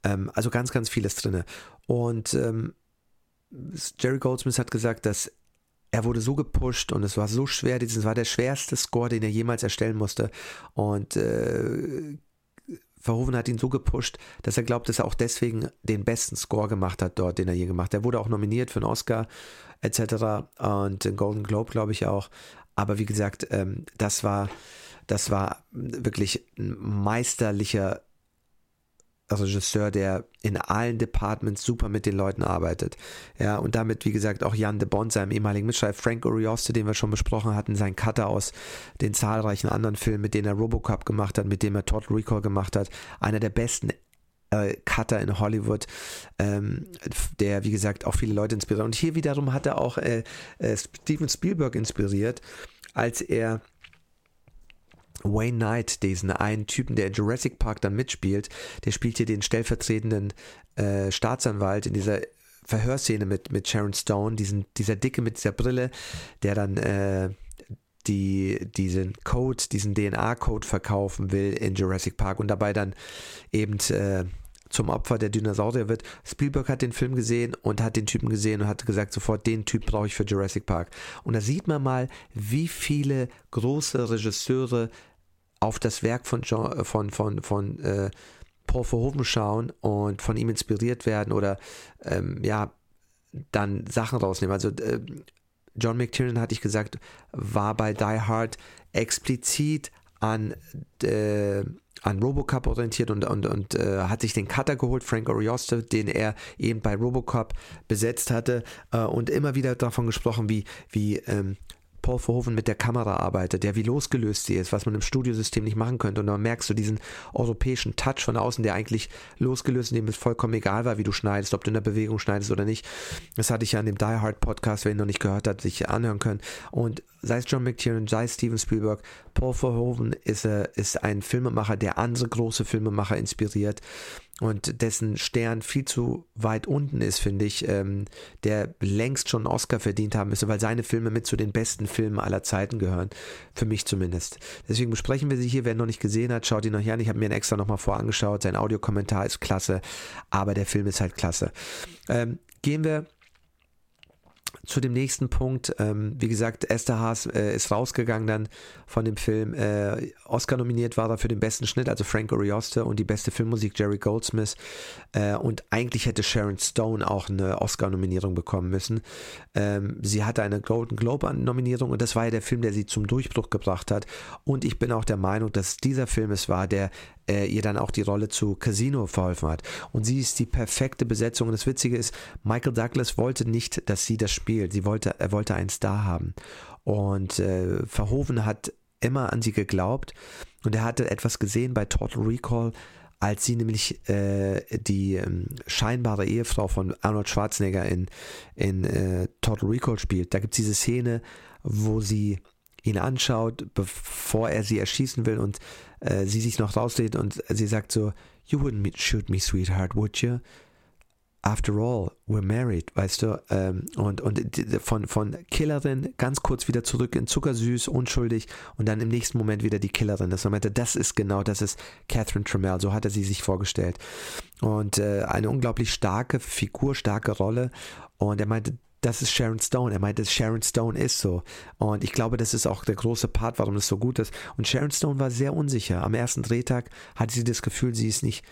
Ähm, also ganz, ganz vieles drin. Und ähm, Jerry Goldsmith hat gesagt, dass er wurde so gepusht und es war so schwer, das war der schwerste Score, den er jemals erstellen musste. Und äh, Verhoeven hat ihn so gepusht, dass er glaubt, dass er auch deswegen den besten Score gemacht hat dort, den er je gemacht hat. Er wurde auch nominiert für einen Oscar etc. und den Golden Globe, glaube ich auch. Aber wie gesagt, ähm, das war das war wirklich ein meisterlicher Regisseur, der in allen Departments super mit den Leuten arbeitet. Ja, und damit, wie gesagt, auch Jan de Bond, seinem ehemaligen Mitschreiber, Frank Urioste, den wir schon besprochen hatten, sein Cutter aus den zahlreichen anderen Filmen, mit denen er Robocop gemacht hat, mit dem er Total Recall gemacht hat. Einer der besten äh, Cutter in Hollywood, ähm, der, wie gesagt, auch viele Leute inspiriert. Und hier wiederum hat er auch äh, äh, Steven Spielberg inspiriert, als er Wayne Knight, diesen einen Typen, der in Jurassic Park dann mitspielt, der spielt hier den stellvertretenden äh, Staatsanwalt in dieser Verhörszene mit, mit Sharon Stone, diesen, dieser Dicke mit dieser Brille, der dann äh, die, diesen Code, diesen DNA-Code verkaufen will in Jurassic Park und dabei dann eben äh, zum Opfer der Dinosaurier wird. Spielberg hat den Film gesehen und hat den Typen gesehen und hat gesagt, sofort den Typ brauche ich für Jurassic Park. Und da sieht man mal, wie viele große Regisseure auf das Werk von, Jean, äh, von, von, von äh, Paul Verhoeven schauen und von ihm inspiriert werden oder ähm, ja, dann Sachen rausnehmen. Also äh, John McTiernan, hatte ich gesagt, war bei Die Hard explizit an, äh, an Robocop orientiert und, und, und äh, hat sich den Cutter geholt, Frank Orioste, den er eben bei Robocop besetzt hatte äh, und immer wieder davon gesprochen, wie, wie ähm, Paul Verhoeven mit der Kamera arbeitet, der wie losgelöst sie ist, was man im Studiosystem nicht machen könnte. Und dann merkst du diesen europäischen Touch von außen, der eigentlich losgelöst, in dem es vollkommen egal war, wie du schneidest, ob du in der Bewegung schneidest oder nicht. Das hatte ich ja an dem Die Hard Podcast, wer ihn noch nicht gehört hat, sich anhören können. Und sei es John McTiernan, sei es Steven Spielberg, Paul Verhoeven ist, äh, ist ein Filmemacher, der andere große Filmemacher inspiriert und dessen Stern viel zu weit unten ist, finde ich, ähm, der längst schon einen Oscar verdient haben müsste, weil seine Filme mit zu den besten Filmen aller Zeiten gehören. Für mich zumindest. Deswegen besprechen wir sie hier. Wer noch nicht gesehen hat, schaut ihn noch an. Ich habe mir ihn extra nochmal vorangeschaut. Sein Audiokommentar ist klasse, aber der Film ist halt klasse. Ähm, gehen wir zu dem nächsten Punkt, ähm, wie gesagt, Esther Haas äh, ist rausgegangen dann von dem Film. Äh, Oscar nominiert war er für den besten Schnitt, also Frank Orioste und die beste Filmmusik Jerry Goldsmith. Äh, und eigentlich hätte Sharon Stone auch eine Oscar-Nominierung bekommen müssen. Ähm, sie hatte eine Golden Globe-Nominierung und das war ja der Film, der sie zum Durchbruch gebracht hat. Und ich bin auch der Meinung, dass dieser Film es war, der äh, ihr dann auch die Rolle zu Casino verholfen hat. Und sie ist die perfekte Besetzung. Und das Witzige ist, Michael Douglas wollte nicht, dass sie das spielt. Sie wollte, er wollte einen Star haben. Und äh, Verhoeven hat immer an sie geglaubt. Und er hatte etwas gesehen bei Total Recall, als sie nämlich äh, die ähm, scheinbare Ehefrau von Arnold Schwarzenegger in, in äh, Total Recall spielt. Da gibt es diese Szene, wo sie ihn anschaut, bevor er sie erschießen will und äh, sie sich noch rauslädt und sie sagt so, You wouldn't shoot me, sweetheart, would you? After all, we're married, weißt du? Ähm, und und von, von Killerin ganz kurz wieder zurück in Zuckersüß, unschuldig und dann im nächsten Moment wieder die Killerin. Das meinte, das ist genau, das ist Catherine Tremell, so hat er sie sich vorgestellt. Und äh, eine unglaublich starke Figur, starke Rolle. Und er meinte, das ist Sharon Stone. Er meinte, Sharon Stone ist so. Und ich glaube, das ist auch der große Part, warum das so gut ist. Und Sharon Stone war sehr unsicher. Am ersten Drehtag hatte sie das Gefühl, sie ist nicht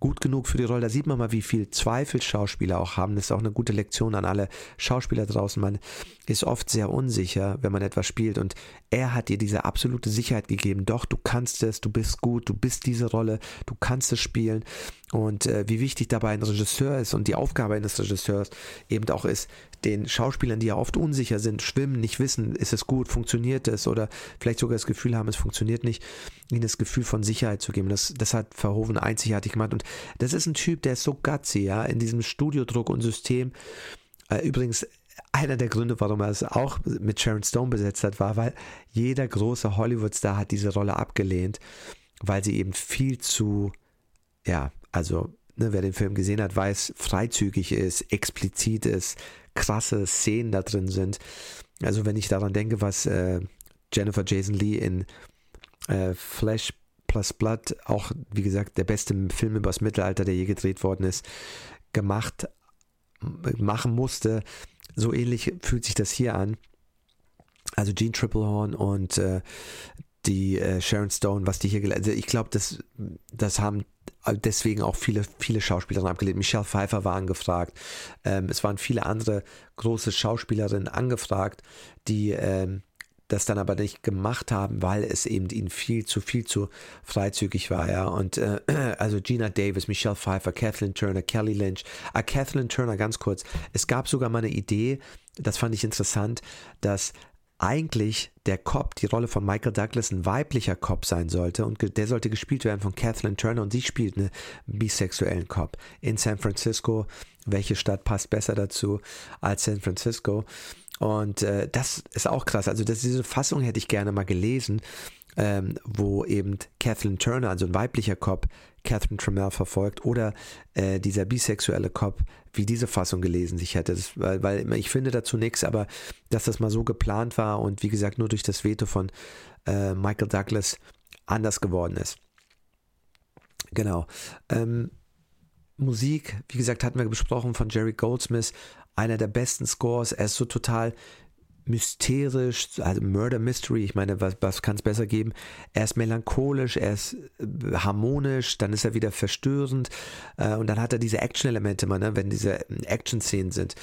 gut genug für die Rolle. Da sieht man mal, wie viel Zweifel Schauspieler auch haben. Das ist auch eine gute Lektion an alle Schauspieler draußen. Man ist oft sehr unsicher, wenn man etwas spielt. Und er hat dir diese absolute Sicherheit gegeben. Doch, du kannst es, du bist gut, du bist diese Rolle, du kannst es spielen. Und äh, wie wichtig dabei ein Regisseur ist und die Aufgabe eines Regisseurs eben auch ist, den Schauspielern, die ja oft unsicher sind, schwimmen, nicht wissen, ist es gut, funktioniert es oder vielleicht sogar das Gefühl haben, es funktioniert nicht, ihnen das Gefühl von Sicherheit zu geben. Das, das hat Verhoeven einzigartig gemacht. Und das ist ein Typ, der ist so gutsy, ja, in diesem Studiodruck und System. Äh, übrigens, einer der Gründe, warum er es auch mit Sharon Stone besetzt hat, war, weil jeder große Hollywood-Star hat diese Rolle abgelehnt, weil sie eben viel zu, ja, also ne, wer den Film gesehen hat, weiß, freizügig ist, explizit ist, krasse Szenen da drin sind. Also wenn ich daran denke, was äh, Jennifer Jason Lee in äh, Flash plus Blood, auch wie gesagt der beste Film über das Mittelalter, der je gedreht worden ist, gemacht, machen musste, so ähnlich fühlt sich das hier an. Also Gene Triplehorn und äh, die äh, Sharon Stone, was die hier also ich glaube, das, das haben deswegen auch viele, viele Schauspielerinnen abgelehnt. Michelle Pfeiffer war angefragt. Ähm, es waren viele andere große Schauspielerinnen angefragt, die ähm, das dann aber nicht gemacht haben, weil es eben ihnen viel zu viel zu freizügig war, ja. Und äh, also Gina Davis, Michelle Pfeiffer, Kathleen Turner, Kelly Lynch, ah, Kathleen Turner, ganz kurz. Es gab sogar mal eine Idee, das fand ich interessant, dass eigentlich der Cop, die Rolle von Michael Douglas, ein weiblicher Cop sein sollte und der sollte gespielt werden von Kathleen Turner und sie spielt einen bisexuellen Cop in San Francisco. Welche Stadt passt besser dazu als San Francisco? Und äh, das ist auch krass. Also das, diese Fassung hätte ich gerne mal gelesen, ähm, wo eben Kathleen Turner, also ein weiblicher Cop, Catherine Tremell verfolgt oder äh, dieser bisexuelle Cop, wie diese Fassung gelesen sich hätte. Das, weil, weil ich finde dazu nichts, aber dass das mal so geplant war und wie gesagt nur durch das Veto von äh, Michael Douglas anders geworden ist. Genau. Ähm, Musik, wie gesagt, hatten wir besprochen von Jerry Goldsmith, einer der besten Scores. Er ist so total mysterisch, also Murder Mystery, ich meine, was, was kann es besser geben? Er ist melancholisch, er ist äh, harmonisch, dann ist er wieder verstörend äh, und dann hat er diese Action-Elemente ne, wenn diese ähm, Action-Szenen sind.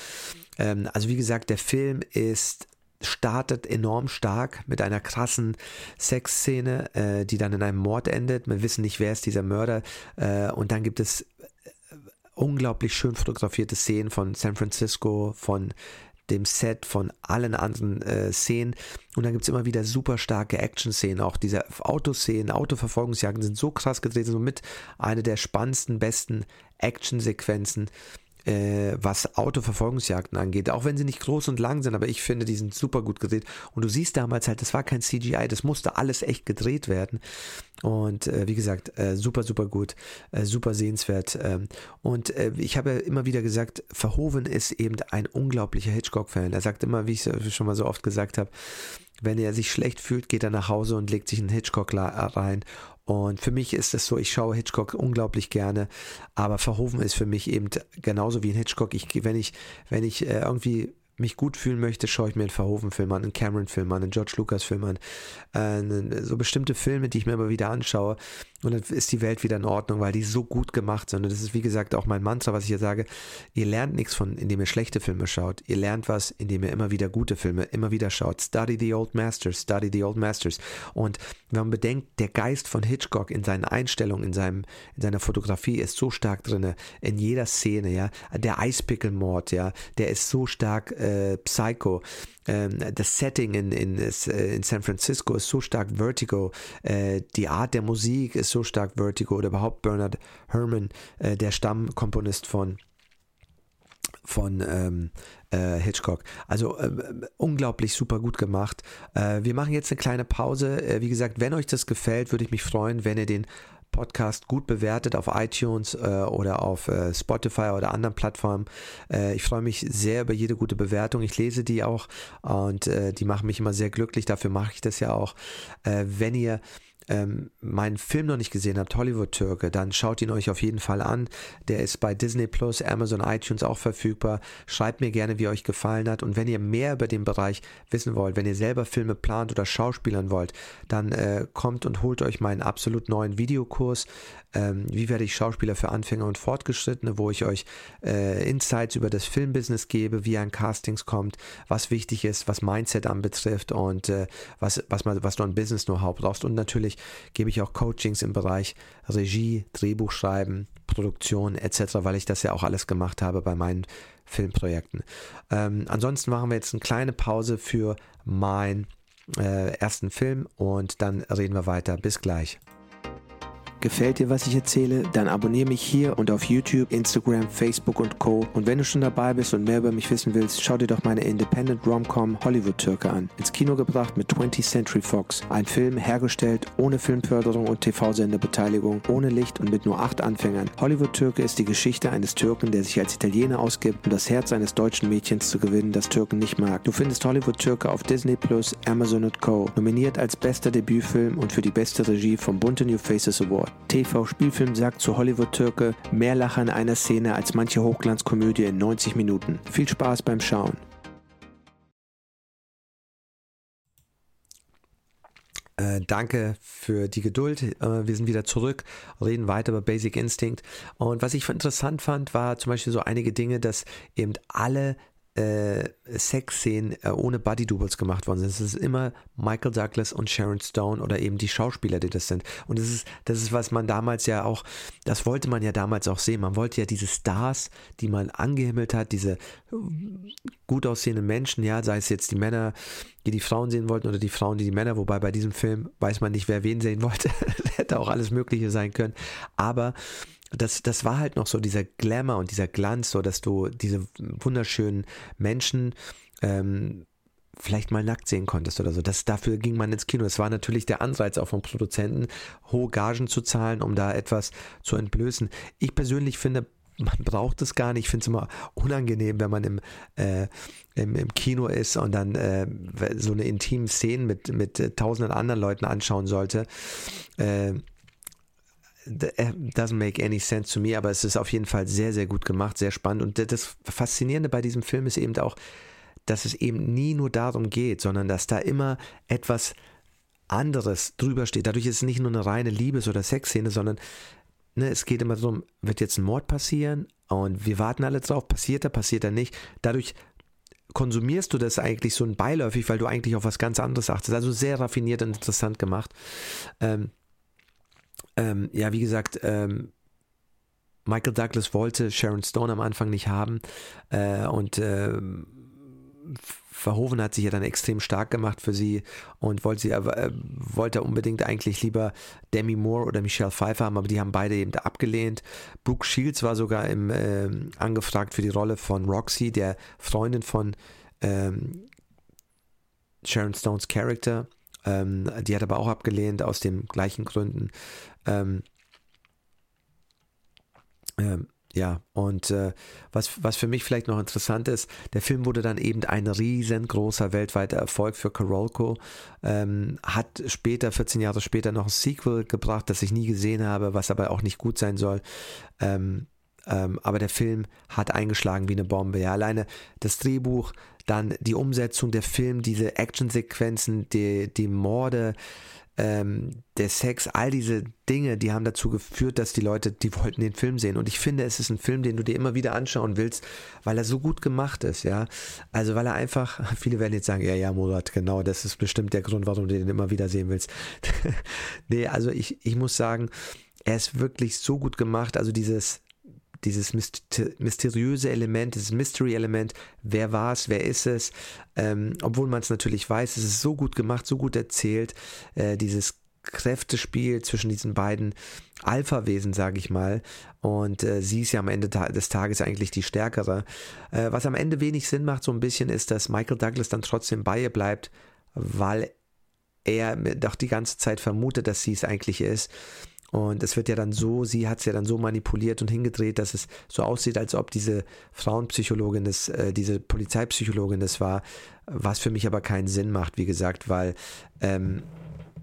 Ähm, also wie gesagt, der Film ist startet enorm stark mit einer krassen Sexszene, äh, die dann in einem Mord endet. Wir wissen nicht, wer ist dieser Mörder. Äh, und dann gibt es äh, unglaublich schön fotografierte Szenen von San Francisco, von dem Set, von allen anderen äh, Szenen. Und dann gibt es immer wieder super starke Action-Szenen. Auch diese Autoszenen, Autoverfolgungsjagden sind so krass gedreht, somit eine der spannendsten, besten Action-Sequenzen äh, was Autoverfolgungsjagden angeht, auch wenn sie nicht groß und lang sind, aber ich finde, die sind super gut gedreht. Und du siehst damals halt, das war kein CGI, das musste alles echt gedreht werden. Und äh, wie gesagt, äh, super, super gut, äh, super sehenswert. Ähm, und äh, ich habe ja immer wieder gesagt, Verhoeven ist eben ein unglaublicher Hitchcock-Fan. Er sagt immer, wie ich schon mal so oft gesagt habe, wenn er sich schlecht fühlt, geht er nach Hause und legt sich einen Hitchcock rein und für mich ist es so, ich schaue Hitchcock unglaublich gerne, aber Verhoeven ist für mich eben genauso wie ein Hitchcock. Ich, wenn ich, wenn ich äh, irgendwie mich gut fühlen möchte, schaue ich mir einen Verhoeven-Film an, einen Cameron-Film an, einen George Lucas-Film an. Äh, so bestimmte Filme, die ich mir immer wieder anschaue. Und dann ist die Welt wieder in Ordnung, weil die so gut gemacht sind. Und das ist, wie gesagt, auch mein Mantra, was ich hier sage. Ihr lernt nichts von, indem ihr schlechte Filme schaut. Ihr lernt was, indem ihr immer wieder gute Filme immer wieder schaut. Study the old masters, study the old masters. Und wenn man bedenkt, der Geist von Hitchcock in seinen Einstellungen, in, seinem, in seiner Fotografie ist so stark drin, in jeder Szene, ja. Der Eispickelmord, ja, der ist so stark äh, Psycho. Ähm, das Setting in, in, äh, in San Francisco ist so stark Vertigo. Äh, die Art der Musik ist so stark Vertigo. Oder überhaupt Bernard Herrmann, äh, der Stammkomponist von von ähm, äh, Hitchcock. Also äh, unglaublich super gut gemacht. Äh, wir machen jetzt eine kleine Pause. Äh, wie gesagt, wenn euch das gefällt, würde ich mich freuen, wenn ihr den Podcast gut bewertet auf iTunes äh, oder auf äh, Spotify oder anderen Plattformen. Äh, ich freue mich sehr über jede gute Bewertung. Ich lese die auch und äh, die machen mich immer sehr glücklich. Dafür mache ich das ja auch. Äh, wenn ihr ähm, meinen Film noch nicht gesehen habt, Hollywood Türke, dann schaut ihn euch auf jeden Fall an. Der ist bei Disney Plus, Amazon, iTunes auch verfügbar. Schreibt mir gerne, wie euch gefallen hat. Und wenn ihr mehr über den Bereich wissen wollt, wenn ihr selber Filme plant oder Schauspielern wollt, dann äh, kommt und holt euch meinen absolut neuen Videokurs. Ähm, wie werde ich Schauspieler für Anfänger und Fortgeschrittene, wo ich euch äh, Insights über das Filmbusiness gebe, wie ein Castings kommt, was wichtig ist, was Mindset anbetrifft und äh, was, was, man, was du an Business Know-how brauchst. Und natürlich gebe ich auch Coachings im Bereich Regie, Drehbuchschreiben, Produktion etc., weil ich das ja auch alles gemacht habe bei meinen Filmprojekten. Ähm, ansonsten machen wir jetzt eine kleine Pause für meinen äh, ersten Film und dann reden wir weiter. Bis gleich. Gefällt dir, was ich erzähle? Dann abonniere mich hier und auf YouTube, Instagram, Facebook und Co. Und wenn du schon dabei bist und mehr über mich wissen willst, schau dir doch meine Independent Rom-Com Hollywood Türke an. Ins Kino gebracht mit 20th Century Fox. Ein Film hergestellt ohne Filmförderung und TV-Senderbeteiligung, ohne Licht und mit nur acht Anfängern. Hollywood Türke ist die Geschichte eines Türken, der sich als Italiener ausgibt, um das Herz eines deutschen Mädchens zu gewinnen, das Türken nicht mag. Du findest Hollywood Türke auf Disney Plus, Amazon und Co. Nominiert als bester Debütfilm und für die beste Regie vom Bunte New Faces Award. TV-Spielfilm sagt zu Hollywood-Türke mehr Lacher in einer Szene als manche Hochglanzkomödie in 90 Minuten. Viel Spaß beim Schauen. Äh, danke für die Geduld. Äh, wir sind wieder zurück, reden weiter über Basic Instinct. Und was ich interessant fand, war zum Beispiel so einige Dinge, dass eben alle äh, Sexszenen äh, ohne Body Doubles gemacht worden sind. Es ist immer Michael Douglas und Sharon Stone oder eben die Schauspieler, die das sind. Und das ist, das ist, was man damals ja auch, das wollte man ja damals auch sehen. Man wollte ja diese Stars, die man angehimmelt hat, diese gut aussehenden Menschen, ja, sei es jetzt die Männer, die die Frauen sehen wollten oder die Frauen, die die Männer, wobei bei diesem Film weiß man nicht, wer wen sehen wollte. hätte auch alles Mögliche sein können. Aber das, das war halt noch so dieser Glamour und dieser Glanz, so dass du diese wunderschönen Menschen ähm, vielleicht mal nackt sehen konntest oder so. Das, dafür ging man ins Kino. Es war natürlich der Anreiz auch vom Produzenten, hohe Gagen zu zahlen, um da etwas zu entblößen. Ich persönlich finde, man braucht es gar nicht. Ich finde es immer unangenehm, wenn man im, äh, im, im, Kino ist und dann äh, so eine intime Szene mit, mit äh, tausenden anderen Leuten anschauen sollte. Äh, doesn't make any sense to me, aber es ist auf jeden Fall sehr, sehr gut gemacht, sehr spannend. Und das Faszinierende bei diesem Film ist eben auch, dass es eben nie nur darum geht, sondern dass da immer etwas anderes drüber steht. Dadurch ist es nicht nur eine reine Liebes- oder Sexszene, sondern ne, es geht immer darum, wird jetzt ein Mord passieren und wir warten alle drauf, passiert er, passiert er nicht. Dadurch konsumierst du das eigentlich so ein beiläufig, weil du eigentlich auf was ganz anderes achtest. Also sehr raffiniert und interessant gemacht. Ähm, ähm, ja, wie gesagt, ähm, Michael Douglas wollte Sharon Stone am Anfang nicht haben äh, und äh, Verhoeven hat sich ja dann extrem stark gemacht für sie und wollte sie äh, wollte unbedingt eigentlich lieber Demi Moore oder Michelle Pfeiffer haben, aber die haben beide eben abgelehnt. Brooke Shields war sogar im, äh, angefragt für die Rolle von Roxy, der Freundin von ähm, Sharon Stones Charakter. Ähm, die hat aber auch abgelehnt aus den gleichen Gründen. Ähm, ähm, ja, und äh, was, was für mich vielleicht noch interessant ist, der Film wurde dann eben ein riesengroßer weltweiter Erfolg für Carolco, ähm, hat später, 14 Jahre später, noch ein Sequel gebracht, das ich nie gesehen habe, was aber auch nicht gut sein soll. Ähm, ähm, aber der Film hat eingeschlagen wie eine Bombe. Ja, alleine das Drehbuch, dann die Umsetzung der Film, diese Actionsequenzen, die, die Morde, ähm, der Sex, all diese Dinge, die haben dazu geführt, dass die Leute, die wollten den Film sehen. Und ich finde, es ist ein Film, den du dir immer wieder anschauen willst, weil er so gut gemacht ist, ja. Also weil er einfach, viele werden jetzt sagen, ja, ja, Murat, genau, das ist bestimmt der Grund, warum du den immer wieder sehen willst. nee, also ich, ich muss sagen, er ist wirklich so gut gemacht. Also dieses, dieses mysteriöse Element, dieses Mystery-Element, wer war es, wer ist es, ähm, obwohl man es natürlich weiß, es ist so gut gemacht, so gut erzählt, äh, dieses Kräftespiel zwischen diesen beiden Alpha-Wesen, sage ich mal. Und äh, sie ist ja am Ende des Tages eigentlich die stärkere. Äh, was am Ende wenig Sinn macht, so ein bisschen, ist, dass Michael Douglas dann trotzdem bei ihr bleibt, weil er doch die ganze Zeit vermutet, dass sie es eigentlich ist. Und es wird ja dann so, sie hat es ja dann so manipuliert und hingedreht, dass es so aussieht, als ob diese Frauenpsychologin das, äh, diese Polizeipsychologin das war, was für mich aber keinen Sinn macht, wie gesagt, weil ähm,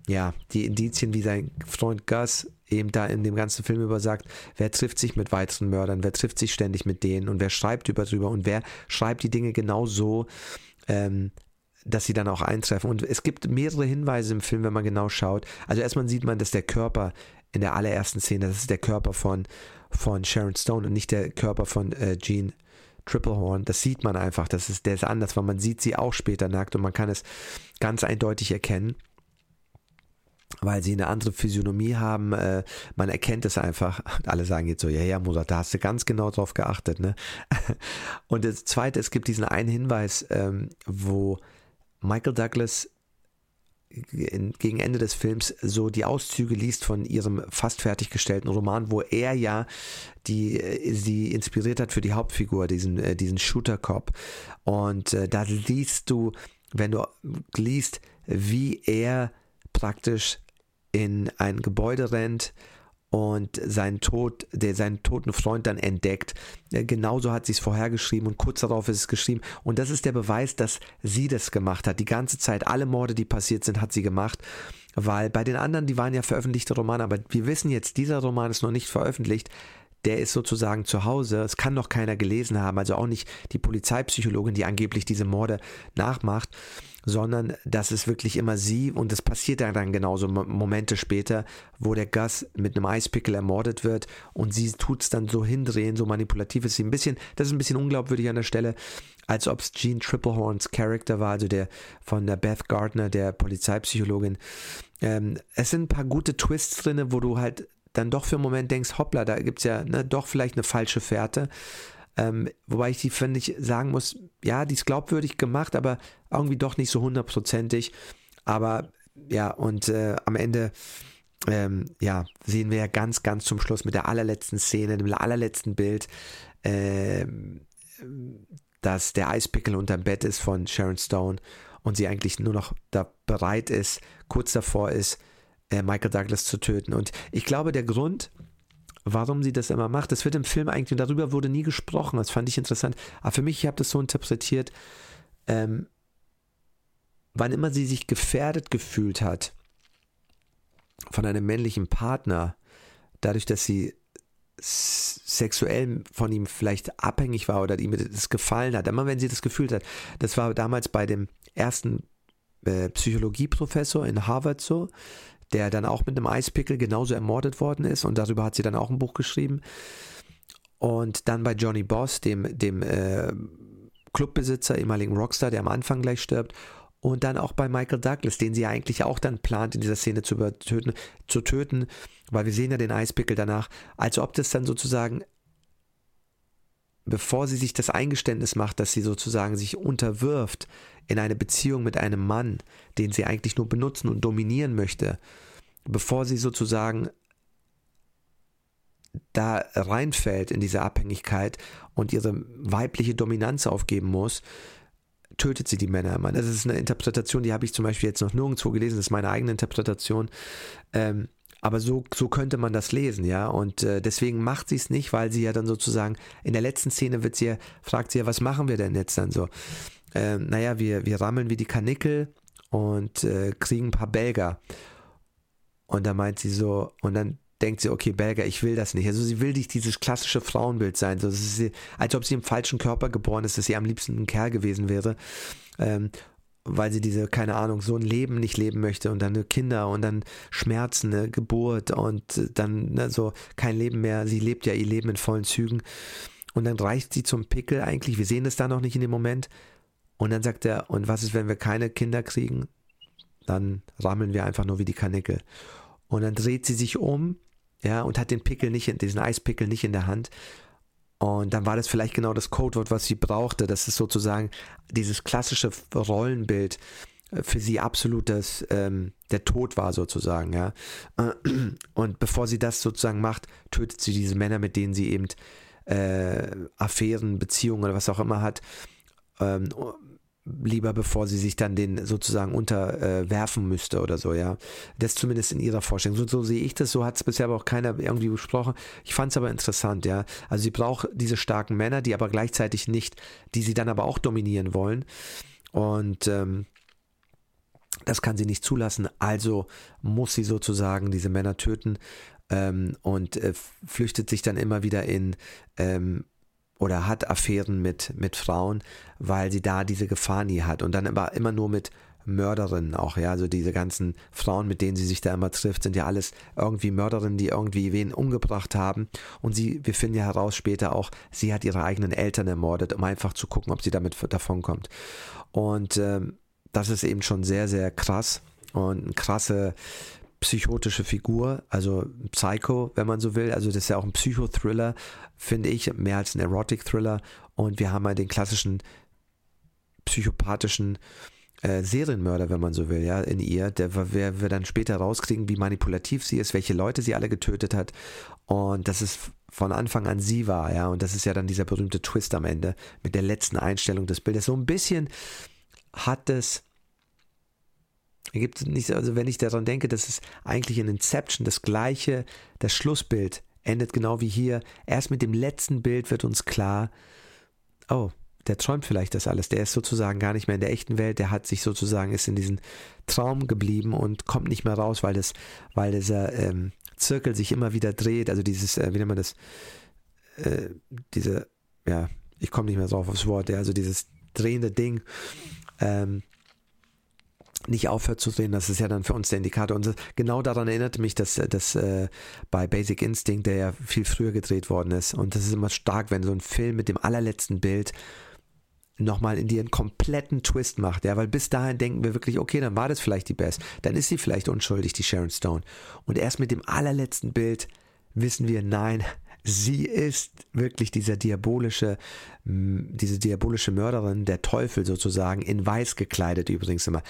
ja, die Indizien, wie sein Freund Gus eben da in dem ganzen Film über sagt, wer trifft sich mit weiteren Mördern, wer trifft sich ständig mit denen und wer schreibt über drüber und wer schreibt die Dinge genau so, ähm, dass sie dann auch eintreffen. Und es gibt mehrere Hinweise im Film, wenn man genau schaut. Also erstmal sieht man, dass der Körper in der allerersten Szene, das ist der Körper von, von Sharon Stone und nicht der Körper von äh, Gene Triplehorn. Das sieht man einfach, das ist, der ist anders, weil man sieht sie auch später nackt und man kann es ganz eindeutig erkennen weil sie eine andere Physiognomie haben, äh, man erkennt es einfach. Alle sagen jetzt so, ja, ja, Mutter, da hast du ganz genau drauf geachtet, ne? Und das Zweite, es gibt diesen einen Hinweis, ähm, wo Michael Douglas gegen Ende des Films so die Auszüge liest von ihrem fast fertiggestellten Roman, wo er ja die äh, sie inspiriert hat für die Hauptfigur, diesen, äh, diesen Shooter-Cop. Und äh, da liest du, wenn du liest, wie er praktisch in ein Gebäude rennt, und seinen Tod, der seinen toten Freund dann entdeckt. Äh, genauso hat sie es vorher geschrieben und kurz darauf ist es geschrieben. Und das ist der Beweis, dass sie das gemacht hat. Die ganze Zeit, alle Morde, die passiert sind, hat sie gemacht. Weil bei den anderen, die waren ja veröffentlichte Romane, aber wir wissen jetzt, dieser Roman ist noch nicht veröffentlicht der ist sozusagen zu Hause. Es kann noch keiner gelesen haben, also auch nicht die Polizeipsychologin, die angeblich diese Morde nachmacht sondern das ist wirklich immer sie und es passiert dann genauso Momente später, wo der Gus mit einem Eispickel ermordet wird und sie tut es dann so hindrehen, so manipulativ ist sie ein bisschen, das ist ein bisschen unglaubwürdig an der Stelle, als ob es Gene Triplehorns Charakter war, also der von der Beth Gardner, der Polizeipsychologin. Ähm, es sind ein paar gute Twists drin, wo du halt dann doch für einen Moment denkst, hoppla, da gibt es ja ne, doch vielleicht eine falsche Fährte. Ähm, wobei ich die, finde ich, sagen muss, ja, die ist glaubwürdig gemacht, aber irgendwie doch nicht so hundertprozentig. Aber ja, und äh, am Ende, ähm, ja, sehen wir ja ganz, ganz zum Schluss mit der allerletzten Szene, dem allerletzten Bild, äh, dass der Eispickel unterm Bett ist von Sharon Stone und sie eigentlich nur noch da bereit ist, kurz davor ist, äh, Michael Douglas zu töten. Und ich glaube, der Grund, warum sie das immer macht. Das wird im Film eigentlich, darüber wurde nie gesprochen, das fand ich interessant. Aber für mich, ich habe das so interpretiert, ähm, wann immer sie sich gefährdet gefühlt hat von einem männlichen Partner, dadurch, dass sie sexuell von ihm vielleicht abhängig war oder ihm das gefallen hat, immer wenn sie das gefühlt hat, das war damals bei dem ersten äh, Psychologieprofessor in Harvard so, der dann auch mit einem Eispickel genauso ermordet worden ist und darüber hat sie dann auch ein Buch geschrieben. Und dann bei Johnny Boss, dem, dem äh, Clubbesitzer, ehemaligen Rockstar, der am Anfang gleich stirbt. Und dann auch bei Michael Douglas, den sie eigentlich auch dann plant, in dieser Szene zu, töten, zu töten, weil wir sehen ja den Eispickel danach, als ob das dann sozusagen bevor sie sich das Eingeständnis macht, dass sie sozusagen sich unterwirft in eine Beziehung mit einem Mann, den sie eigentlich nur benutzen und dominieren möchte, bevor sie sozusagen da reinfällt in diese Abhängigkeit und ihre weibliche Dominanz aufgeben muss, tötet sie die Männer immer. Das ist eine Interpretation, die habe ich zum Beispiel jetzt noch nirgendwo gelesen, das ist meine eigene Interpretation. Ähm, aber so, so könnte man das lesen, ja. Und äh, deswegen macht sie es nicht, weil sie ja dann sozusagen in der letzten Szene wird sie fragt sie ja, was machen wir denn jetzt dann so? Ähm, naja, wir, wir rammeln wie die Kanickel und äh, kriegen ein paar Belger. Und da meint sie so, und dann denkt sie, okay, Belger, ich will das nicht. Also sie will nicht dieses klassische Frauenbild sein, so, sie, als ob sie im falschen Körper geboren ist, dass sie am liebsten ein Kerl gewesen wäre. Ähm, weil sie diese, keine Ahnung, so ein Leben nicht leben möchte und dann Kinder und dann Schmerzen, eine Geburt und dann ne, so kein Leben mehr. Sie lebt ja ihr Leben in vollen Zügen. Und dann reicht sie zum Pickel eigentlich. Wir sehen es da noch nicht in dem Moment. Und dann sagt er, und was ist, wenn wir keine Kinder kriegen? Dann rammeln wir einfach nur wie die Kanickel. Und dann dreht sie sich um ja, und hat den Pickel nicht, diesen Eispickel nicht in der Hand. Und dann war das vielleicht genau das Codewort, was sie brauchte. Das ist sozusagen dieses klassische Rollenbild äh, für sie absolut das, ähm, der Tod war sozusagen, ja. Und bevor sie das sozusagen macht, tötet sie diese Männer, mit denen sie eben äh, Affären, Beziehungen oder was auch immer hat. Ähm, lieber bevor sie sich dann den sozusagen unterwerfen äh, müsste oder so, ja. Das zumindest in ihrer Vorstellung. So, so sehe ich das, so hat es bisher aber auch keiner irgendwie besprochen. Ich fand es aber interessant, ja. Also sie braucht diese starken Männer, die aber gleichzeitig nicht, die sie dann aber auch dominieren wollen. Und ähm, das kann sie nicht zulassen, also muss sie sozusagen diese Männer töten ähm, und äh, flüchtet sich dann immer wieder in ähm, oder hat Affären mit, mit Frauen, weil sie da diese Gefahr nie hat. Und dann aber immer nur mit Mörderinnen auch, ja. Also diese ganzen Frauen, mit denen sie sich da immer trifft, sind ja alles irgendwie Mörderinnen, die irgendwie wen umgebracht haben. Und sie, wir finden ja heraus später auch, sie hat ihre eigenen Eltern ermordet, um einfach zu gucken, ob sie damit davonkommt. Und ähm, das ist eben schon sehr, sehr krass und eine krasse psychotische Figur, also Psycho, wenn man so will. Also das ist ja auch ein Psychothriller, finde ich, mehr als ein Erotic-Thriller. Und wir haben ja den klassischen psychopathischen äh, Serienmörder, wenn man so will, ja, in ihr, der wir, wir dann später rauskriegen, wie manipulativ sie ist, welche Leute sie alle getötet hat. Und dass es von Anfang an sie war, ja. Und das ist ja dann dieser berühmte Twist am Ende mit der letzten Einstellung des Bildes. So ein bisschen hat es gibt nicht, also wenn ich daran denke, dass es eigentlich in Inception das gleiche, das Schlussbild endet genau wie hier. Erst mit dem letzten Bild wird uns klar, oh, der träumt vielleicht das alles. Der ist sozusagen gar nicht mehr in der echten Welt. Der hat sich sozusagen, ist in diesem Traum geblieben und kommt nicht mehr raus, weil das, weil dieser ähm, Zirkel sich immer wieder dreht. Also dieses, äh, wie nennt man das? Äh, diese, ja, ich komme nicht mehr drauf aufs Wort. Ja, also dieses drehende Ding. Ähm, nicht aufhört zu drehen, das ist ja dann für uns der Indikator. Und genau daran erinnerte mich, dass, dass äh, bei Basic Instinct, der ja viel früher gedreht worden ist, und das ist immer stark, wenn so ein Film mit dem allerletzten Bild nochmal in dir einen kompletten Twist macht, ja, weil bis dahin denken wir wirklich, okay, dann war das vielleicht die Best, dann ist sie vielleicht unschuldig, die Sharon Stone. Und erst mit dem allerletzten Bild wissen wir, nein, Sie ist wirklich dieser diabolische, diese diabolische Mörderin, der Teufel sozusagen, in weiß gekleidet übrigens immer.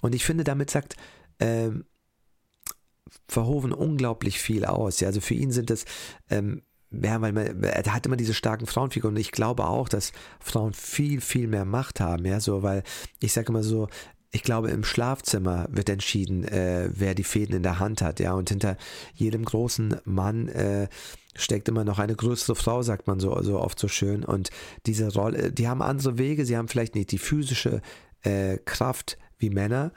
Und ich finde, damit sagt ähm, Verhoeven unglaublich viel aus. Ja, also für ihn sind das ähm, ja, weil man, er hat immer diese starken Frauenfiguren und ich glaube auch, dass Frauen viel, viel mehr Macht haben, ja, so, weil ich sage immer so, ich glaube, im Schlafzimmer wird entschieden, äh, wer die Fäden in der Hand hat, ja, und hinter jedem großen Mann äh, steckt immer noch eine größere Frau, sagt man so, so oft so schön. Und diese Rolle, die haben andere Wege, sie haben vielleicht nicht die physische äh, Kraft wie Männer.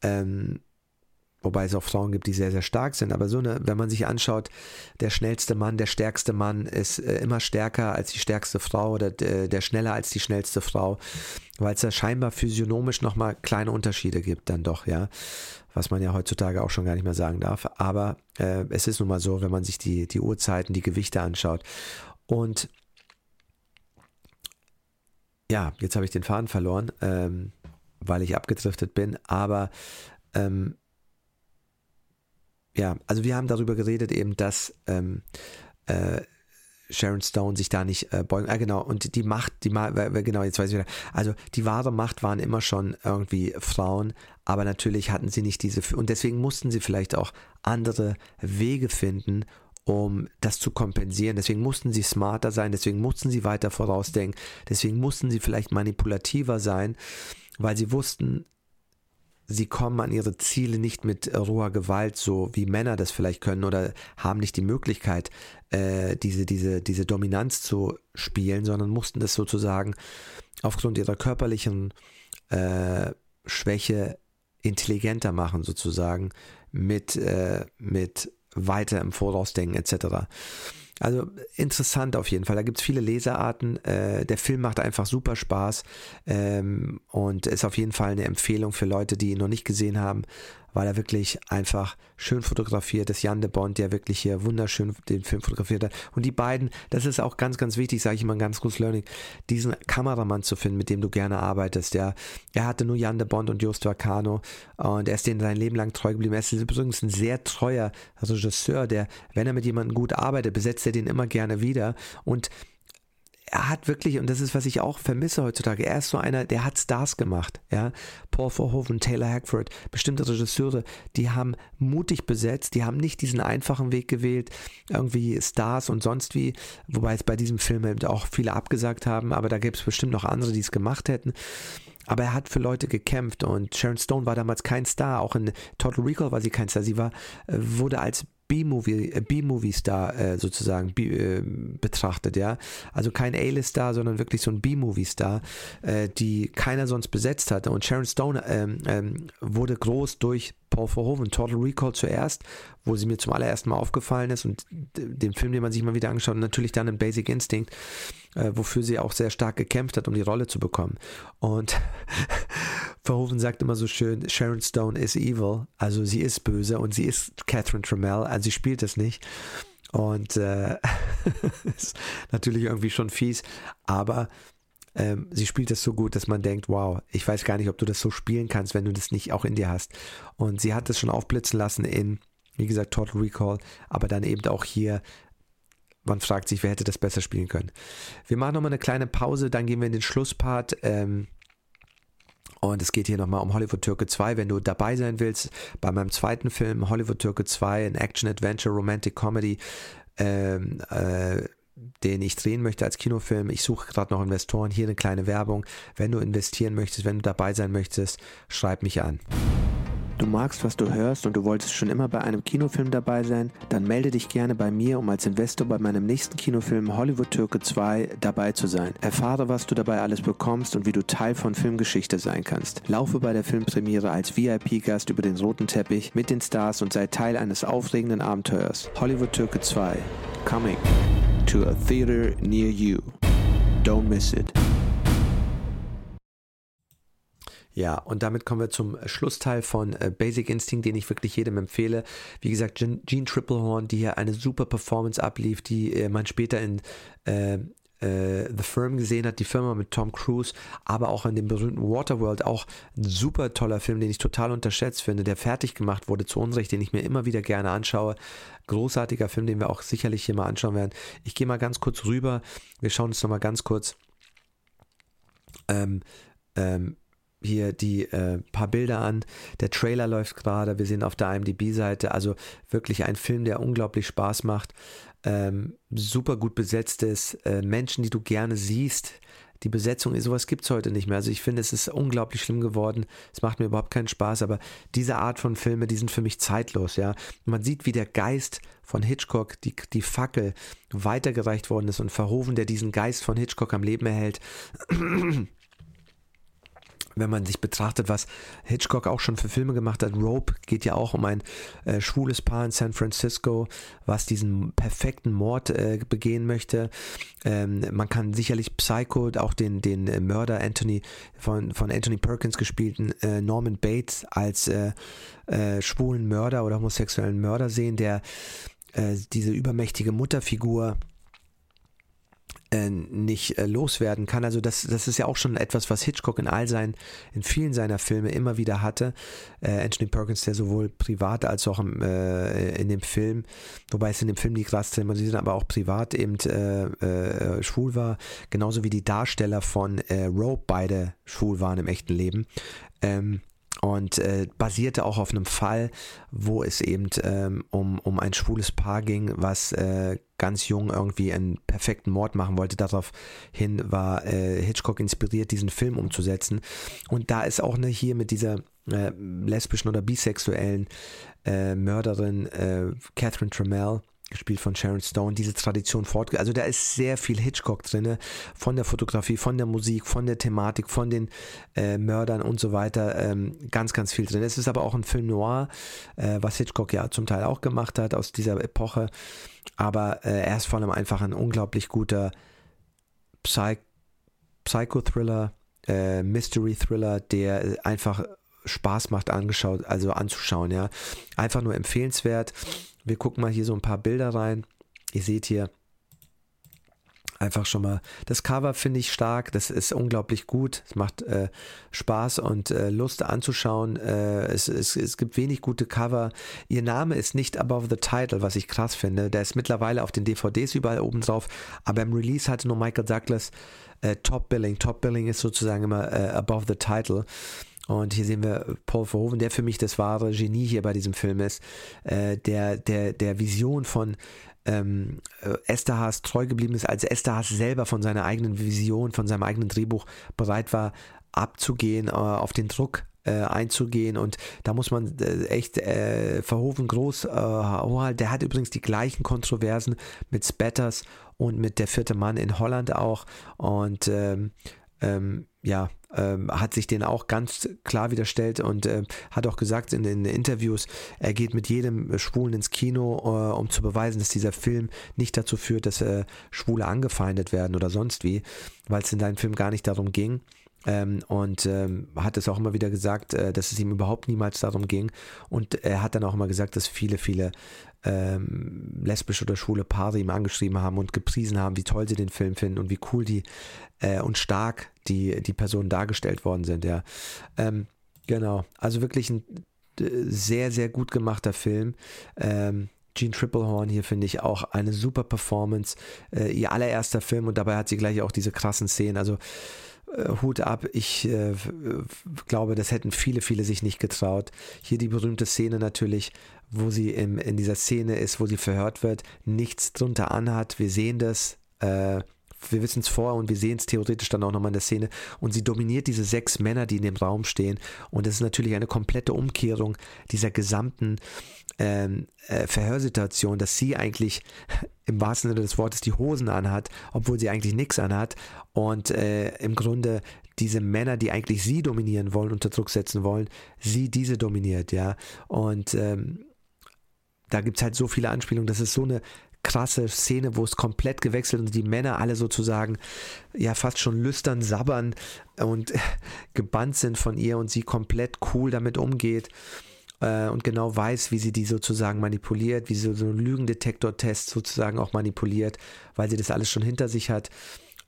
Ähm, wobei es auch Frauen gibt, die sehr, sehr stark sind. Aber so eine, wenn man sich anschaut, der schnellste Mann, der stärkste Mann ist äh, immer stärker als die stärkste Frau oder der, der schneller als die schnellste Frau, weil es da scheinbar physiognomisch nochmal kleine Unterschiede gibt dann doch, ja was man ja heutzutage auch schon gar nicht mehr sagen darf. Aber äh, es ist nun mal so, wenn man sich die, die Uhrzeiten, die Gewichte anschaut. Und ja, jetzt habe ich den Faden verloren, ähm, weil ich abgedriftet bin. Aber ähm, ja, also wir haben darüber geredet eben, dass ähm, äh, Sharon Stone sich da nicht äh, beugen. Ah, genau, und die Macht, die genau, jetzt weiß ich wieder. Also die wahre Macht waren immer schon irgendwie Frauen, aber natürlich hatten sie nicht diese, und deswegen mussten sie vielleicht auch andere Wege finden, um das zu kompensieren. Deswegen mussten sie smarter sein, deswegen mussten sie weiter vorausdenken, deswegen mussten sie vielleicht manipulativer sein, weil sie wussten, sie kommen an ihre Ziele nicht mit roher Gewalt, so wie Männer das vielleicht können, oder haben nicht die Möglichkeit, äh, diese, diese, diese Dominanz zu spielen, sondern mussten das sozusagen aufgrund ihrer körperlichen äh, Schwäche intelligenter machen, sozusagen, mit, äh, mit weiter im Vorausdenken etc. Also interessant auf jeden Fall. Da gibt es viele Lesearten. Äh, der Film macht einfach super Spaß ähm, und ist auf jeden Fall eine Empfehlung für Leute, die ihn noch nicht gesehen haben weil er wirklich einfach schön fotografiert ist. Jan de Bond, der wirklich hier wunderschön den Film fotografiert hat. Und die beiden, das ist auch ganz, ganz wichtig, sage ich immer ein ganz großes Learning, diesen Kameramann zu finden, mit dem du gerne arbeitest. Der, er hatte nur Jan de Bond und Jost Vacano und er ist denen sein Leben lang treu geblieben. Er ist übrigens ein sehr treuer Regisseur, der, wenn er mit jemandem gut arbeitet, besetzt er den immer gerne wieder und er hat wirklich, und das ist, was ich auch vermisse heutzutage, er ist so einer, der hat Stars gemacht, ja. Paul Verhoeven, Taylor Hackford, bestimmte Regisseure, die haben mutig besetzt, die haben nicht diesen einfachen Weg gewählt, irgendwie Stars und sonst wie, wobei es bei diesem Film eben auch viele abgesagt haben, aber da gibt es bestimmt noch andere, die es gemacht hätten. Aber er hat für Leute gekämpft und Sharon Stone war damals kein Star, auch in Total Recall war sie kein Star. Sie war, äh, wurde als B-Movie-Star äh, sozusagen äh, betrachtet, ja. Also kein A-List-Star, sondern wirklich so ein B-Movie-Star, äh, die keiner sonst besetzt hatte. Und Sharon Stone ähm, ähm, wurde groß durch Paul Verhoeven, Total Recall zuerst, wo sie mir zum allerersten Mal aufgefallen ist und den Film, den man sich mal wieder angeschaut hat, natürlich dann in Basic Instinct, äh, wofür sie auch sehr stark gekämpft hat, um die Rolle zu bekommen. Und Verhoeven sagt immer so schön, Sharon Stone is evil, also sie ist böse und sie ist Catherine Trammell, also sie spielt es nicht. Und äh, ist natürlich irgendwie schon fies, aber ähm, sie spielt das so gut, dass man denkt, wow, ich weiß gar nicht, ob du das so spielen kannst, wenn du das nicht auch in dir hast. Und sie hat das schon aufblitzen lassen in, wie gesagt, Total Recall, aber dann eben auch hier man fragt sich, wer hätte das besser spielen können. Wir machen nochmal eine kleine Pause, dann gehen wir in den Schlusspart. Ähm, und es geht hier nochmal um Hollywood Türke 2. Wenn du dabei sein willst, bei meinem zweiten Film Hollywood Türke 2, ein Action, Adventure, Romantic Comedy, ähm, äh, den ich drehen möchte als Kinofilm. Ich suche gerade noch Investoren. Hier eine kleine Werbung. Wenn du investieren möchtest, wenn du dabei sein möchtest, schreib mich an. Du magst, was du hörst und du wolltest schon immer bei einem Kinofilm dabei sein? Dann melde dich gerne bei mir, um als Investor bei meinem nächsten Kinofilm Hollywood Türke 2 dabei zu sein. Erfahre, was du dabei alles bekommst und wie du Teil von Filmgeschichte sein kannst. Laufe bei der Filmpremiere als VIP-Gast über den roten Teppich mit den Stars und sei Teil eines aufregenden Abenteuers. Hollywood Türke 2. Coming to a theater near you. Don't miss it. Ja, und damit kommen wir zum Schlussteil von äh, Basic Instinct, den ich wirklich jedem empfehle. Wie gesagt, Jean Triplehorn, die hier eine super Performance ablief, die äh, man später in äh, äh, The Firm gesehen hat, die Firma mit Tom Cruise, aber auch in dem berühmten Waterworld, auch ein super toller Film, den ich total unterschätzt finde, der fertig gemacht wurde zu Unrecht, den ich mir immer wieder gerne anschaue. Großartiger Film, den wir auch sicherlich hier mal anschauen werden. Ich gehe mal ganz kurz rüber. Wir schauen uns nochmal ganz kurz ähm, ähm, hier die äh, paar Bilder an. Der Trailer läuft gerade. Wir sehen auf der IMDb-Seite. Also wirklich ein Film, der unglaublich Spaß macht. Ähm, super gut besetzt ist. Äh, Menschen, die du gerne siehst. Die Besetzung, sowas gibt es heute nicht mehr. Also ich finde, es ist unglaublich schlimm geworden. Es macht mir überhaupt keinen Spaß, aber diese Art von Filme, die sind für mich zeitlos, ja. Man sieht, wie der Geist von Hitchcock, die, die Fackel, weitergereicht worden ist und Verhoeven, der diesen Geist von Hitchcock am Leben erhält wenn man sich betrachtet, was Hitchcock auch schon für Filme gemacht hat. Rope geht ja auch um ein äh, schwules Paar in San Francisco, was diesen perfekten Mord äh, begehen möchte. Ähm, man kann sicherlich Psycho, auch den, den äh, Mörder Anthony von, von Anthony Perkins gespielten äh, Norman Bates als äh, äh, schwulen Mörder oder homosexuellen Mörder sehen, der diese übermächtige Mutterfigur äh, nicht äh, loswerden kann. Also das, das ist ja auch schon etwas, was Hitchcock in all seinen, in vielen seiner Filme immer wieder hatte. Äh, Anthony Perkins, der sowohl privat als auch im, äh, in dem Film, wobei es in dem Film die krass thematisiert, aber auch privat eben äh, äh, schwul war, genauso wie die Darsteller von Rope beide schwul waren im echten Leben. Ähm, und äh, basierte auch auf einem Fall, wo es eben ähm, um, um ein schwules Paar ging, was äh, ganz jung irgendwie einen perfekten Mord machen wollte. Daraufhin war äh, Hitchcock inspiriert, diesen Film umzusetzen. Und da ist auch eine hier mit dieser äh, lesbischen oder bisexuellen äh, Mörderin äh, Catherine Trammell gespielt von Sharon Stone, diese Tradition fortgesetzt. Also da ist sehr viel Hitchcock drin, von der Fotografie, von der Musik, von der Thematik, von den äh, Mördern und so weiter. Ähm, ganz, ganz viel drin. Es ist aber auch ein Film noir, äh, was Hitchcock ja zum Teil auch gemacht hat aus dieser Epoche. Aber äh, er ist vor allem einfach ein unglaublich guter Psych Psychothriller, äh, Mystery-Thriller, der einfach Spaß macht angeschaut, also anzuschauen, ja. Einfach nur empfehlenswert. Wir gucken mal hier so ein paar Bilder rein. Ihr seht hier einfach schon mal. Das Cover finde ich stark, das ist unglaublich gut. Es macht äh, Spaß und äh, Lust anzuschauen. Äh, es, es, es gibt wenig gute Cover. Ihr Name ist nicht above the title, was ich krass finde. Der ist mittlerweile auf den DVDs überall oben drauf, aber im Release hatte nur Michael Douglas äh, Top Billing. Top Billing ist sozusagen immer äh, above the title. Und hier sehen wir Paul Verhoeven, der für mich das wahre Genie hier bei diesem Film ist, äh, der, der, der Vision von ähm, Esterhaas treu geblieben ist, als Esterhaas selber von seiner eigenen Vision, von seinem eigenen Drehbuch bereit war, abzugehen, äh, auf den Druck äh, einzugehen. Und da muss man äh, echt äh, Verhoeven groß äh, der hat übrigens die gleichen Kontroversen mit Spatters und mit der vierte Mann in Holland auch. Und ähm, ähm, ja, ähm, hat sich den auch ganz klar widerstellt und äh, hat auch gesagt in den Interviews, er geht mit jedem Schwulen ins Kino, äh, um zu beweisen, dass dieser Film nicht dazu führt, dass äh, Schwule angefeindet werden oder sonst wie, weil es in deinem Film gar nicht darum ging. Ähm, und ähm, hat es auch immer wieder gesagt, äh, dass es ihm überhaupt niemals darum ging. Und er hat dann auch immer gesagt, dass viele, viele ähm, lesbische oder schwule Paare ihm angeschrieben haben und gepriesen haben, wie toll sie den Film finden und wie cool die äh, und stark die, die Personen dargestellt worden sind, ja. Ähm, genau, also wirklich ein äh, sehr, sehr gut gemachter Film. Ähm, Jean Triplehorn hier finde ich auch eine super Performance. Äh, ihr allererster Film und dabei hat sie gleich auch diese krassen Szenen. Also äh, Hut ab. Ich äh, glaube, das hätten viele, viele sich nicht getraut. Hier die berühmte Szene natürlich, wo sie im, in dieser Szene ist, wo sie verhört wird, nichts drunter anhat. Wir sehen das. Äh, wir wissen es vor und wir sehen es theoretisch dann auch nochmal in der Szene. Und sie dominiert diese sechs Männer, die in dem Raum stehen. Und das ist natürlich eine komplette Umkehrung dieser gesamten ähm, äh, Verhörsituation, dass sie eigentlich im wahrsten Sinne des Wortes die Hosen anhat, obwohl sie eigentlich nichts anhat. Und äh, im Grunde diese Männer, die eigentlich sie dominieren wollen, unter Druck setzen wollen, sie diese dominiert, ja. Und ähm, da gibt es halt so viele Anspielungen, das ist so eine krasse Szene, wo es komplett gewechselt und die Männer alle sozusagen ja fast schon lüstern, sabbern und gebannt sind von ihr und sie komplett cool damit umgeht äh, und genau weiß, wie sie die sozusagen manipuliert, wie sie so einen Lügendetektor-Test sozusagen auch manipuliert, weil sie das alles schon hinter sich hat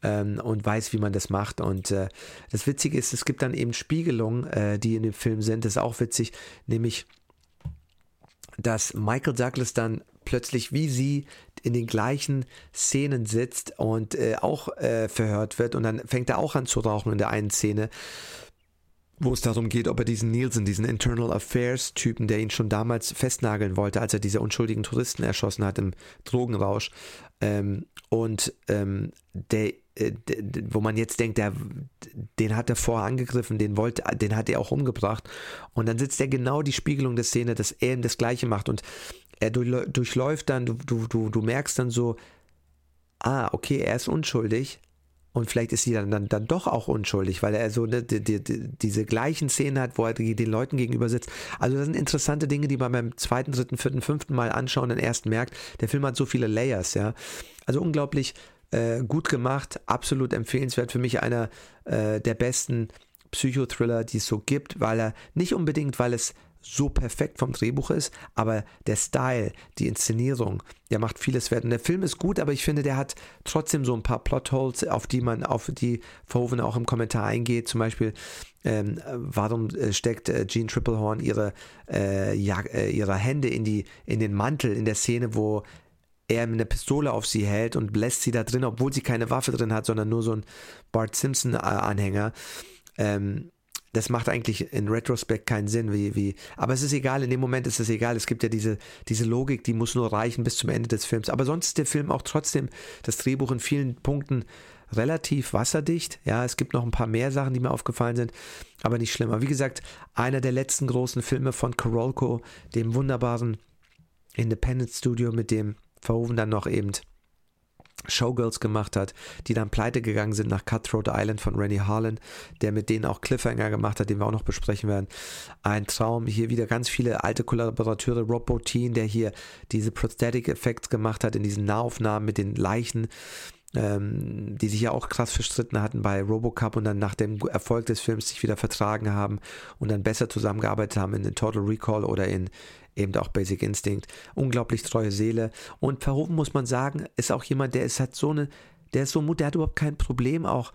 ähm, und weiß, wie man das macht. Und äh, das Witzige ist, es gibt dann eben Spiegelungen, äh, die in dem Film sind. Das ist auch witzig, nämlich dass Michael Douglas dann plötzlich wie sie in den gleichen Szenen sitzt und äh, auch äh, verhört wird und dann fängt er auch an zu rauchen in der einen Szene, wo es darum geht, ob er diesen Nielsen, diesen Internal Affairs Typen, der ihn schon damals festnageln wollte, als er diese unschuldigen Touristen erschossen hat im Drogenrausch ähm, und ähm, der wo man jetzt denkt, der, den hat er vorher angegriffen, den wollte, den hat er auch umgebracht. Und dann sitzt er genau die Spiegelung der Szene, dass er ihm das Gleiche macht. Und er durchläuft dann, du, du, du merkst dann so, ah, okay, er ist unschuldig. Und vielleicht ist sie dann, dann, dann doch auch unschuldig, weil er so ne, die, die, diese gleichen Szenen hat, wo er den Leuten gegenüber sitzt. Also das sind interessante Dinge, die man beim zweiten, dritten, vierten, fünften Mal anschauen dann erst merkt. Der Film hat so viele Layers, ja. Also unglaublich äh, gut gemacht, absolut empfehlenswert. Für mich einer äh, der besten Psychothriller, die es so gibt, weil er nicht unbedingt, weil es so perfekt vom Drehbuch ist, aber der Style, die Inszenierung, der macht vieles wert. Und der Film ist gut, aber ich finde, der hat trotzdem so ein paar Plotholes, auf die man, auf die Verhoeven auch im Kommentar eingeht. Zum Beispiel, ähm, warum äh, steckt äh, Jean Triplehorn ihre, äh, ja, äh, ihre Hände in, die, in den Mantel in der Szene, wo er eine Pistole auf sie hält und lässt sie da drin, obwohl sie keine Waffe drin hat, sondern nur so ein Bart Simpson-Anhänger. Ähm, das macht eigentlich in Retrospect keinen Sinn, wie, wie, aber es ist egal, in dem Moment ist es egal. Es gibt ja diese, diese Logik, die muss nur reichen bis zum Ende des Films. Aber sonst ist der Film auch trotzdem, das Drehbuch in vielen Punkten relativ wasserdicht. Ja, es gibt noch ein paar mehr Sachen, die mir aufgefallen sind, aber nicht schlimmer. Wie gesagt, einer der letzten großen Filme von Korolko, dem wunderbaren Independent Studio, mit dem Verhoeven dann noch eben Showgirls gemacht hat, die dann pleite gegangen sind nach Cutthroat Island von Rennie Harlan, der mit denen auch Cliffhanger gemacht hat, den wir auch noch besprechen werden. Ein Traum. Hier wieder ganz viele alte Kollaborateure. Rob Bottin, der hier diese Prosthetic Effects gemacht hat in diesen Nahaufnahmen mit den Leichen ähm, die sich ja auch krass verstritten hatten bei Robocup und dann nach dem Erfolg des Films sich wieder vertragen haben und dann besser zusammengearbeitet haben in Total Recall oder in eben auch Basic Instinct. Unglaublich treue Seele. Und Verhoeven muss man sagen, ist auch jemand, der ist halt so eine, der ist so mutig, der hat überhaupt kein Problem auch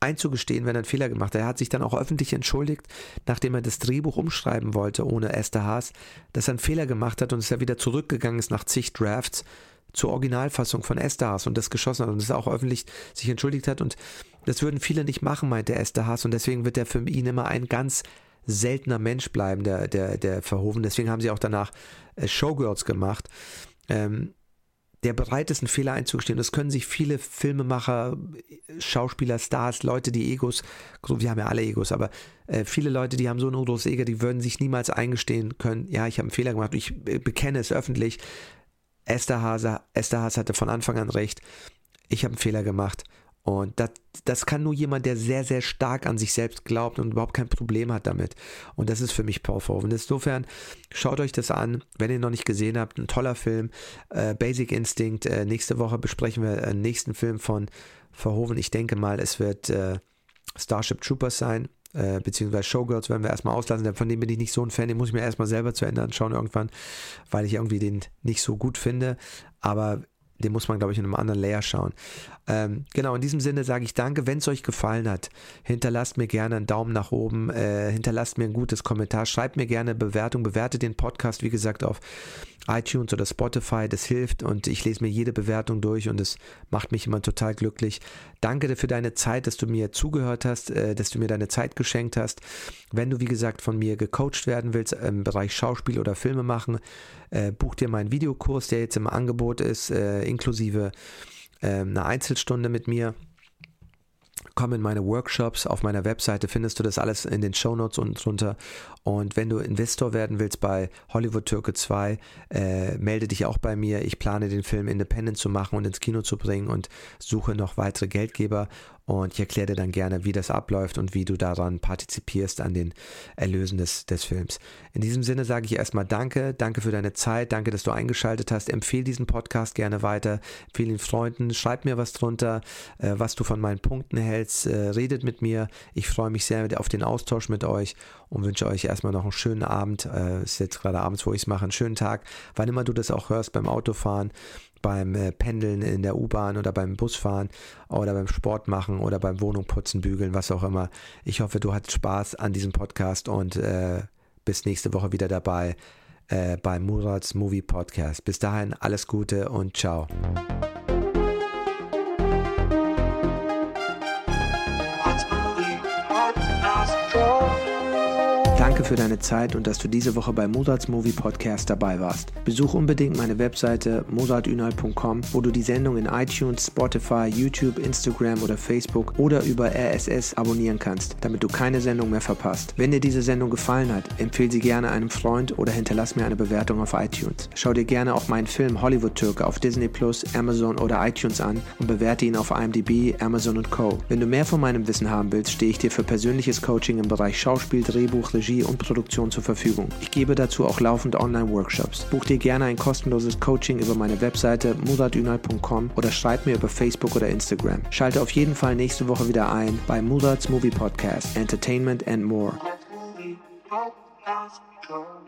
einzugestehen, wenn er einen Fehler gemacht hat. Er hat sich dann auch öffentlich entschuldigt, nachdem er das Drehbuch umschreiben wollte ohne Esther Haas, dass er einen Fehler gemacht hat und es ja wieder zurückgegangen ist nach zig Drafts zur Originalfassung von Esther Haas und das geschossen hat und das auch öffentlich sich entschuldigt hat und das würden viele nicht machen, meinte Esther Haas und deswegen wird er für ihn immer ein ganz seltener Mensch bleiben, der, der, der Verhoven. Deswegen haben sie auch danach äh, Showgirls gemacht. Ähm, der bereit ist, einen Fehler einzugestehen. Das können sich viele Filmemacher, Schauspieler, Stars, Leute, die Egos, wir haben ja alle Egos, aber äh, viele Leute, die haben so ein großes Ego, die würden sich niemals eingestehen können, ja, ich habe einen Fehler gemacht, ich äh, bekenne es öffentlich, Esther Hase, Esther Haas hatte von Anfang an recht. Ich habe einen Fehler gemacht. Und das, das kann nur jemand, der sehr, sehr stark an sich selbst glaubt und überhaupt kein Problem hat damit. Und das ist für mich Paul Verhoeven. Insofern schaut euch das an, wenn ihr noch nicht gesehen habt. Ein toller Film. Äh, Basic Instinct. Äh, nächste Woche besprechen wir einen nächsten Film von Verhoeven. Ich denke mal, es wird äh, Starship Troopers sein äh, beziehungsweise Showgirls werden wir erstmal auslassen. Von dem bin ich nicht so ein Fan, den muss ich mir erstmal selber zu Ende anschauen irgendwann, weil ich irgendwie den nicht so gut finde. Aber den muss man, glaube ich, in einem anderen Layer schauen. Ähm, genau, in diesem Sinne sage ich danke. Wenn es euch gefallen hat, hinterlasst mir gerne einen Daumen nach oben, äh, hinterlasst mir ein gutes Kommentar, schreibt mir gerne eine Bewertung, bewertet den Podcast, wie gesagt, auf iTunes oder Spotify, das hilft und ich lese mir jede Bewertung durch und es macht mich immer total glücklich. Danke für deine Zeit, dass du mir zugehört hast, äh, dass du mir deine Zeit geschenkt hast. Wenn du, wie gesagt, von mir gecoacht werden willst im Bereich Schauspiel oder Filme machen, äh, buch dir meinen Videokurs, der jetzt im Angebot ist, äh, inklusive einer Einzelstunde mit mir komm in meine Workshops. Auf meiner Webseite findest du das alles in den Shownotes unten drunter. Und wenn du Investor werden willst bei Hollywood Türke 2, äh, melde dich auch bei mir. Ich plane den Film independent zu machen und ins Kino zu bringen und suche noch weitere Geldgeber und ich erkläre dir dann gerne, wie das abläuft und wie du daran partizipierst an den Erlösen des, des Films. In diesem Sinne sage ich erstmal Danke, danke für deine Zeit, danke, dass du eingeschaltet hast. Empfehle diesen Podcast gerne weiter, empfehle ihn Freunden, schreib mir was drunter, äh, was du von meinen Punkten hältst, äh, redet mit mir. Ich freue mich sehr auf den Austausch mit euch und wünsche euch erstmal noch einen schönen Abend. Äh, ist jetzt gerade abends, wo ich es mache, einen schönen Tag, wann immer du das auch hörst beim Autofahren beim äh, Pendeln in der U-Bahn oder beim Busfahren oder beim Sport machen oder beim Wohnung putzen, bügeln, was auch immer. Ich hoffe, du hattest Spaß an diesem Podcast und äh, bist nächste Woche wieder dabei äh, beim Murats Movie Podcast. Bis dahin alles Gute und ciao. Danke für deine Zeit und dass du diese Woche bei Mozarts Movie Podcast dabei warst. Besuch unbedingt meine Webseite mozartünal.com, wo du die Sendung in iTunes, Spotify, YouTube, Instagram oder Facebook oder über RSS abonnieren kannst, damit du keine Sendung mehr verpasst. Wenn dir diese Sendung gefallen hat, empfehle sie gerne einem Freund oder hinterlass mir eine Bewertung auf iTunes. Schau dir gerne auch meinen Film Hollywood Türke auf Disney Plus, Amazon oder iTunes an und bewerte ihn auf IMDb, Amazon und Co. Wenn du mehr von meinem Wissen haben willst, stehe ich dir für persönliches Coaching im Bereich Schauspiel, Drehbuch, Regie und Produktion zur Verfügung. Ich gebe dazu auch laufend Online-Workshops. Buch dir gerne ein kostenloses Coaching über meine Webseite muradünal.com oder schreib mir über Facebook oder Instagram. Schalte auf jeden Fall nächste Woche wieder ein bei Murats Movie Podcast, Entertainment and More. done.